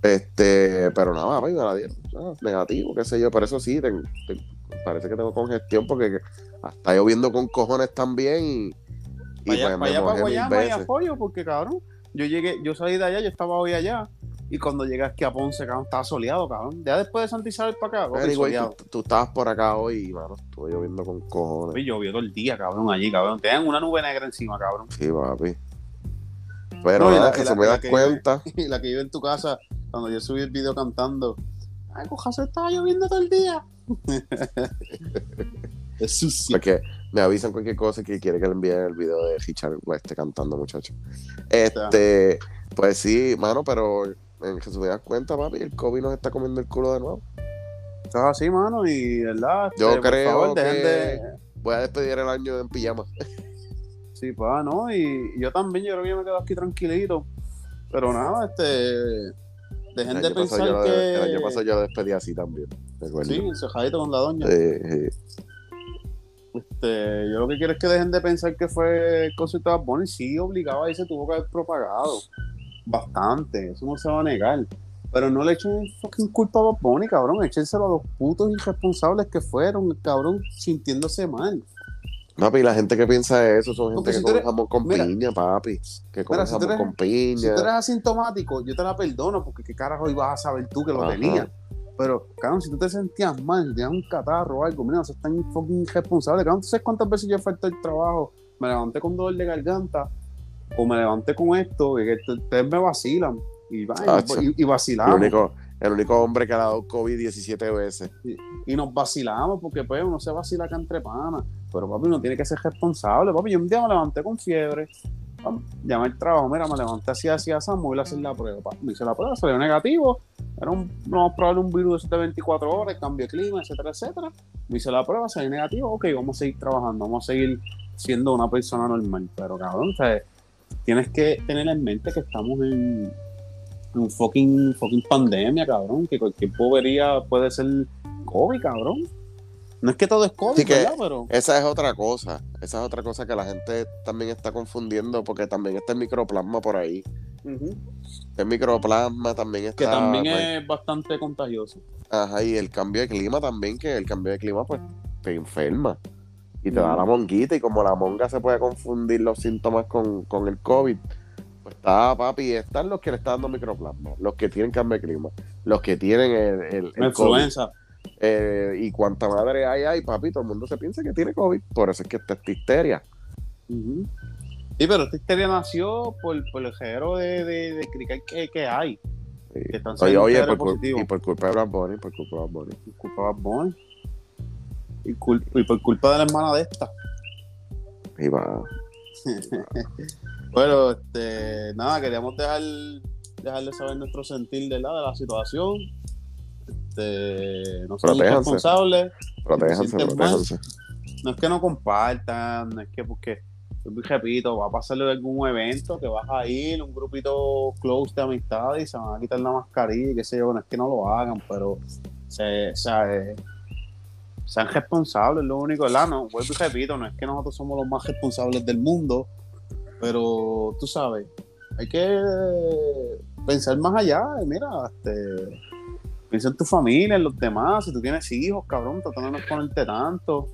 [SPEAKER 2] Este, pero nada, me la dieron. Ah, negativo, qué sé yo. Por eso sí, parece que tengo congestión porque está lloviendo con cojones también y, y
[SPEAKER 1] Para allá,
[SPEAKER 2] pues
[SPEAKER 1] para, allá,
[SPEAKER 2] me
[SPEAKER 1] para
[SPEAKER 2] mojé mil
[SPEAKER 1] Guayama y apoyo, porque cabrón, yo llegué, yo salí de allá, yo estaba hoy allá, y cuando llegué aquí a Ponce, cabrón, estaba soleado, cabrón. Ya después de Santa Isabel para acá, soleado.
[SPEAKER 2] tú, tú estabas por acá hoy y, mano, estuvo lloviendo con cojones.
[SPEAKER 1] Oye, llovió todo el día, cabrón, allí, cabrón. Tenían una nube negra encima, cabrón.
[SPEAKER 2] Sí, papi. Pero
[SPEAKER 1] No,
[SPEAKER 2] nada,
[SPEAKER 1] la-
[SPEAKER 2] que se me das cuenta. [LAUGHS]
[SPEAKER 1] Y la que iba en tu casa, cuando yo subí el video cantando, ay, cojazo, estaba lloviendo todo el día. [LAUGHS] es sucio.
[SPEAKER 2] Porque me avisan cualquier cosa que quiere que le envíe el video de Richard este cantando, muchacho. Este, pues sí, mano, pero que se me das cuenta, papi, el COVID nos está comiendo el culo de nuevo.
[SPEAKER 1] Eso es así, mano, y verdad.
[SPEAKER 2] Yo
[SPEAKER 1] este,
[SPEAKER 2] creo
[SPEAKER 1] favor,
[SPEAKER 2] que-
[SPEAKER 1] de-
[SPEAKER 2] Voy a despedir el año en pijama.
[SPEAKER 1] Sí, pues, ¿no? Y yo también, yo creo que yo me quedo aquí tranquilito. Pero nada, este. Dejen de pensar que.
[SPEAKER 2] el año pasado yo lo despedí así también.
[SPEAKER 1] Sí, encejadito con la doña.
[SPEAKER 2] Eh, eh,
[SPEAKER 1] Este, yo lo que quiero es que dejen de pensar que fue el concierto de Bunny. Sí, obligado ahí se tuvo que haber propagado. Bastante, eso no se va a negar. Pero no le echen fucking culpa a Bad Bunny, cabrón. Échenselo a los putos irresponsables que fueron, cabrón, sintiéndose
[SPEAKER 2] Papi, la gente que piensa eso son gente que
[SPEAKER 1] si
[SPEAKER 2] come
[SPEAKER 1] eres-
[SPEAKER 2] jamón con
[SPEAKER 1] mira,
[SPEAKER 2] piña, papi. Que come
[SPEAKER 1] mira, si eres-
[SPEAKER 2] con
[SPEAKER 1] Si
[SPEAKER 2] piña.
[SPEAKER 1] tú eres asintomático, yo te la perdono, porque qué carajo ibas a saber tú que lo
[SPEAKER 2] Ajá.
[SPEAKER 1] tenías. Pero, cabrón, si tú te sentías mal, si tenías un catarro o algo, mira, no seas tan fucking irresponsable. Cabrón, ¿tú sabes cuántas veces yo falté el trabajo? Me levanté con dolor de garganta, o me levanté con esto, y que ustedes me vacilan. Y,
[SPEAKER 2] Tacho.
[SPEAKER 1] y, y
[SPEAKER 2] el,
[SPEAKER 1] vacilamos.
[SPEAKER 2] único, el único hombre que le ha dado COVID 17 veces.
[SPEAKER 1] Y nos vacilamos, porque pues uno se vacila acá entre panas. Pero papi, uno tiene que ser responsable. Papi, yo un día me levanté con fiebre. Llamé al trabajo, mira, me levanté así, así, así, me voy a hacer la prueba. Me hice la prueba, salió negativo. Era un, no probable un virus de 24 horas, cambio de clima, etcétera, etcétera. Me hice la prueba, salió negativo. Ok, vamos a seguir trabajando, vamos a seguir siendo una persona normal. Pero cabrón, o sea, tienes que tener en mente que estamos en, en un fucking, fucking pandemia, cabrón. Que cualquier bobería puede ser COVID, cabrón. No es que todo es COVID,
[SPEAKER 2] que-
[SPEAKER 1] ¿verdad? Pero.
[SPEAKER 2] Esa es otra cosa. Esa es otra cosa que la gente también está confundiendo porque también está el microplasma por ahí. El microplasma también está.
[SPEAKER 1] Que también
[SPEAKER 2] pues,
[SPEAKER 1] es bastante contagioso.
[SPEAKER 2] Ajá, y el cambio de clima también, que el cambio de clima pues te enferma. Y te da la monguita y como la monga se puede confundir los síntomas con, con el COVID, pues está papi, están los que le están dando microplasma, los que tienen cambio de clima, los que tienen el, el, el
[SPEAKER 1] influenza.
[SPEAKER 2] Eh, y cuánta madre hay ahí, papi, todo el mundo se piensa que tiene COVID, por eso es que está esta histeria.
[SPEAKER 1] Sí, pero esta histeria nació por, por el género de, de, de crical que, que hay.
[SPEAKER 2] Sí.
[SPEAKER 1] Que están
[SPEAKER 2] Oye, oye, por, y por culpa de Brad Bunny, por culpa de Bad Bunny.
[SPEAKER 1] Por culpa de Bad Bunny. Y, cul- y por culpa de la hermana de esta.
[SPEAKER 2] Y va. [LAUGHS]
[SPEAKER 1] Bueno, este, nada, queríamos dejar, dejarle saber nuestro sentir de la, de la situación. Este, no
[SPEAKER 2] Protéjanse.
[SPEAKER 1] responsables.
[SPEAKER 2] Protéjanse, protéjanse.
[SPEAKER 1] No es que no compartan, no es que porque, y repito, va a pasarle algún evento que vas a ir, un grupito close de amistad y se van a quitar la mascarilla y qué sé yo, no es que no lo hagan, pero se, se- eh, sean responsables, lo único, ¿verdad? No, vuelvo y repito, no es que nosotros somos los más responsables del mundo, pero tú sabes, hay que pensar más allá, y mira, este, piensa en tu familia, en los demás, si tú tienes hijos, cabrón, trata de no exponerte tanto.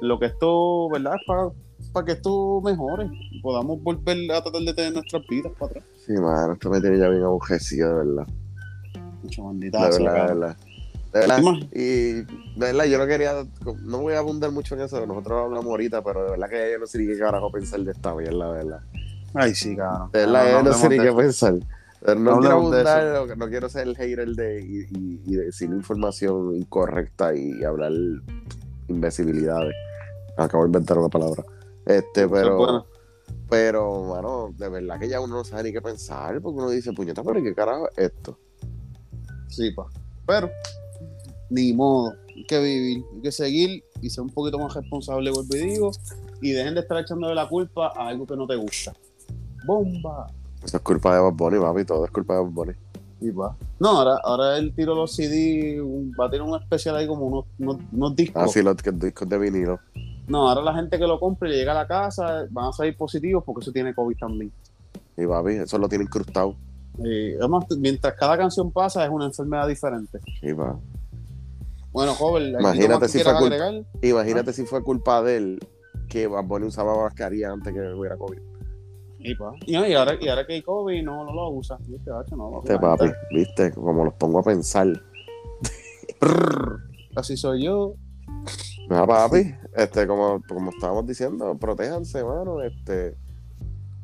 [SPEAKER 1] Lo que esto, ¿verdad? Es para que esto mejore y podamos volver a tratar de tener nuestras vidas para atrás.
[SPEAKER 2] Sí, mano, esto me tiene ya bien abujecido, de verdad.
[SPEAKER 1] Mucho
[SPEAKER 2] De
[SPEAKER 1] maldita
[SPEAKER 2] verdad,
[SPEAKER 1] cabrón.
[SPEAKER 2] verdad. De verdad. Y de verdad, yo no quería, no voy a abundar mucho en eso, nosotros hablamos ahorita, pero de verdad que yo no sé ni qué carajo pensar de esta mierda, de verdad.
[SPEAKER 1] Ay, sí, cabrón.
[SPEAKER 2] De verdad, yo no sé ni qué pensar. Pero no,
[SPEAKER 1] No
[SPEAKER 2] quiero abundar, no, no quiero ser el hater de, y, y- y decir información incorrecta y hablar imbecilidades. Acabo de inventar una palabra. Este, pero,
[SPEAKER 1] Bueno,
[SPEAKER 2] pero, mano, de verdad que ya uno no sabe ni qué pensar, porque uno dice, puñeta, pero ¿y ¿qué carajo es esto?
[SPEAKER 1] sí, pa. Pero, ni modo. Hay que vivir, hay que seguir y ser un poquito más responsable, vuelvo y digo. Y dejen de estar echándole la culpa a algo que no te gusta. ¡Bomba!
[SPEAKER 2] Eso es culpa de Bob Bunny, papi, todo es culpa de Bob Bunny.
[SPEAKER 1] Y va. No, ahora, ahora él tiró los CD, va a tener un especial ahí como unos, unos, unos discos.
[SPEAKER 2] Así los que- discos de vinilo.
[SPEAKER 1] No, ahora la gente que lo compre y le llega a la casa van a salir positivos porque eso tiene COVID también.
[SPEAKER 2] Y papi, eso lo tiene incrustado.
[SPEAKER 1] Eh, además, mientras cada canción pasa es una enfermedad diferente.
[SPEAKER 2] Y va.
[SPEAKER 1] Bueno, joven,
[SPEAKER 2] Imagínate si fue culpa-? Imagínate si fue culpa de él que Bad Bunny usaba mascarilla antes que hubiera COVID.
[SPEAKER 1] Y, pa. y, no, y ahora, y ahora que hay COVID no, no lo usa. Viste, no
[SPEAKER 2] Este
[SPEAKER 1] usa.
[SPEAKER 2] papi, viste, como los pongo a pensar. [LAUGHS]
[SPEAKER 1] Así soy yo.
[SPEAKER 2] Mira, papi, este, como, como estábamos diciendo, protéjanse, mano. Este,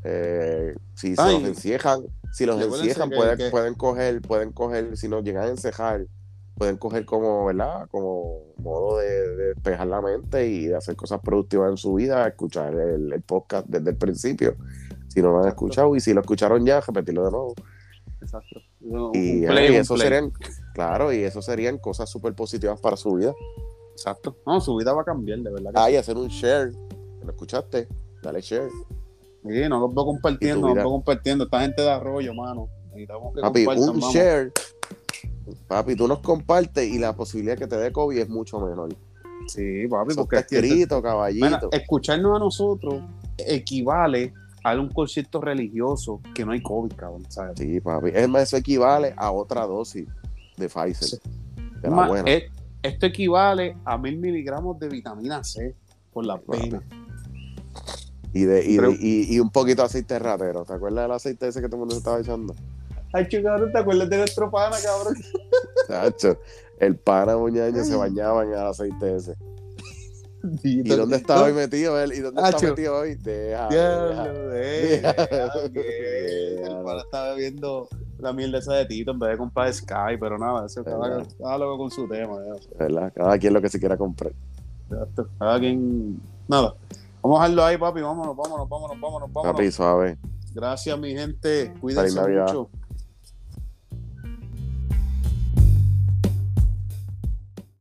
[SPEAKER 2] eh, si se los encierran, si los encierran, pueden,
[SPEAKER 1] que-
[SPEAKER 2] pueden coger, pueden coger, si nos llegan a encejar, pueden coger como, ¿verdad? Como modo de, de despejar la mente y de hacer cosas productivas en su vida, escuchar el, el podcast desde el principio. Si no lo han
[SPEAKER 1] Exacto.
[SPEAKER 2] escuchado y si lo escucharon ya, repetirlo de nuevo.
[SPEAKER 1] Exacto.
[SPEAKER 2] Y,
[SPEAKER 1] play,
[SPEAKER 2] eso
[SPEAKER 1] play.
[SPEAKER 2] serían, claro, y eso serían cosas súper positivas para su vida.
[SPEAKER 1] Exacto. No, su vida va a cambiar, de verdad. que
[SPEAKER 2] Ah, y hacer un share. ¿Lo escuchaste? Dale share.
[SPEAKER 1] Sí, no los veo compartiendo, no los veo compartiendo. Esta gente de arroyo, mano.
[SPEAKER 2] Papi, un
[SPEAKER 1] vamos.
[SPEAKER 2] share. Papi, tú nos compartes y la posibilidad que te dé COVID es mucho menor.
[SPEAKER 1] Sí, papi,
[SPEAKER 2] Eso
[SPEAKER 1] porque
[SPEAKER 2] está
[SPEAKER 1] es que-
[SPEAKER 2] escrito, caballito.
[SPEAKER 1] Mira, escucharnos a nosotros equivale a un concierto religioso que no hay COVID, cabrón. ¿sabes?
[SPEAKER 2] Sí, papi. Es más, eso equivale a otra dosis de Pfizer.
[SPEAKER 1] Sí.
[SPEAKER 2] De la buena.
[SPEAKER 1] es- esto equivale a mil miligramos de vitamina C por la pena.
[SPEAKER 2] Y, de, y,
[SPEAKER 1] Pero-
[SPEAKER 2] y, y un poquito de aceite ratero. ¿Te acuerdas del aceite ese que todo el mundo se estaba echando?
[SPEAKER 1] Ay, cabrón, ¿te acuerdas de nuestro pana, cabrón?
[SPEAKER 2] Chacho, el pana muñaño se bañaba en el aceite ese.
[SPEAKER 1] ¿Y
[SPEAKER 2] ¿Y dónde está hoy metido él? ¿Y dónde está metido hoy? Deja,
[SPEAKER 1] El pana estaba bebiendo la mierda esa de Tito en vez de comprar Sky, pero nada, estaba, estaba loco con su tema. ya.
[SPEAKER 2] ¿Verdad? Cada quien lo que se quiera comprar.
[SPEAKER 1] Exacto. Cada quien. Nada. Vamos a dejarlo ahí, papi. Vámonos, vámonos, vámonos, vámonos, vámonos.
[SPEAKER 2] Papi, suave.
[SPEAKER 1] Gracias, mi gente. Cuídense mucho.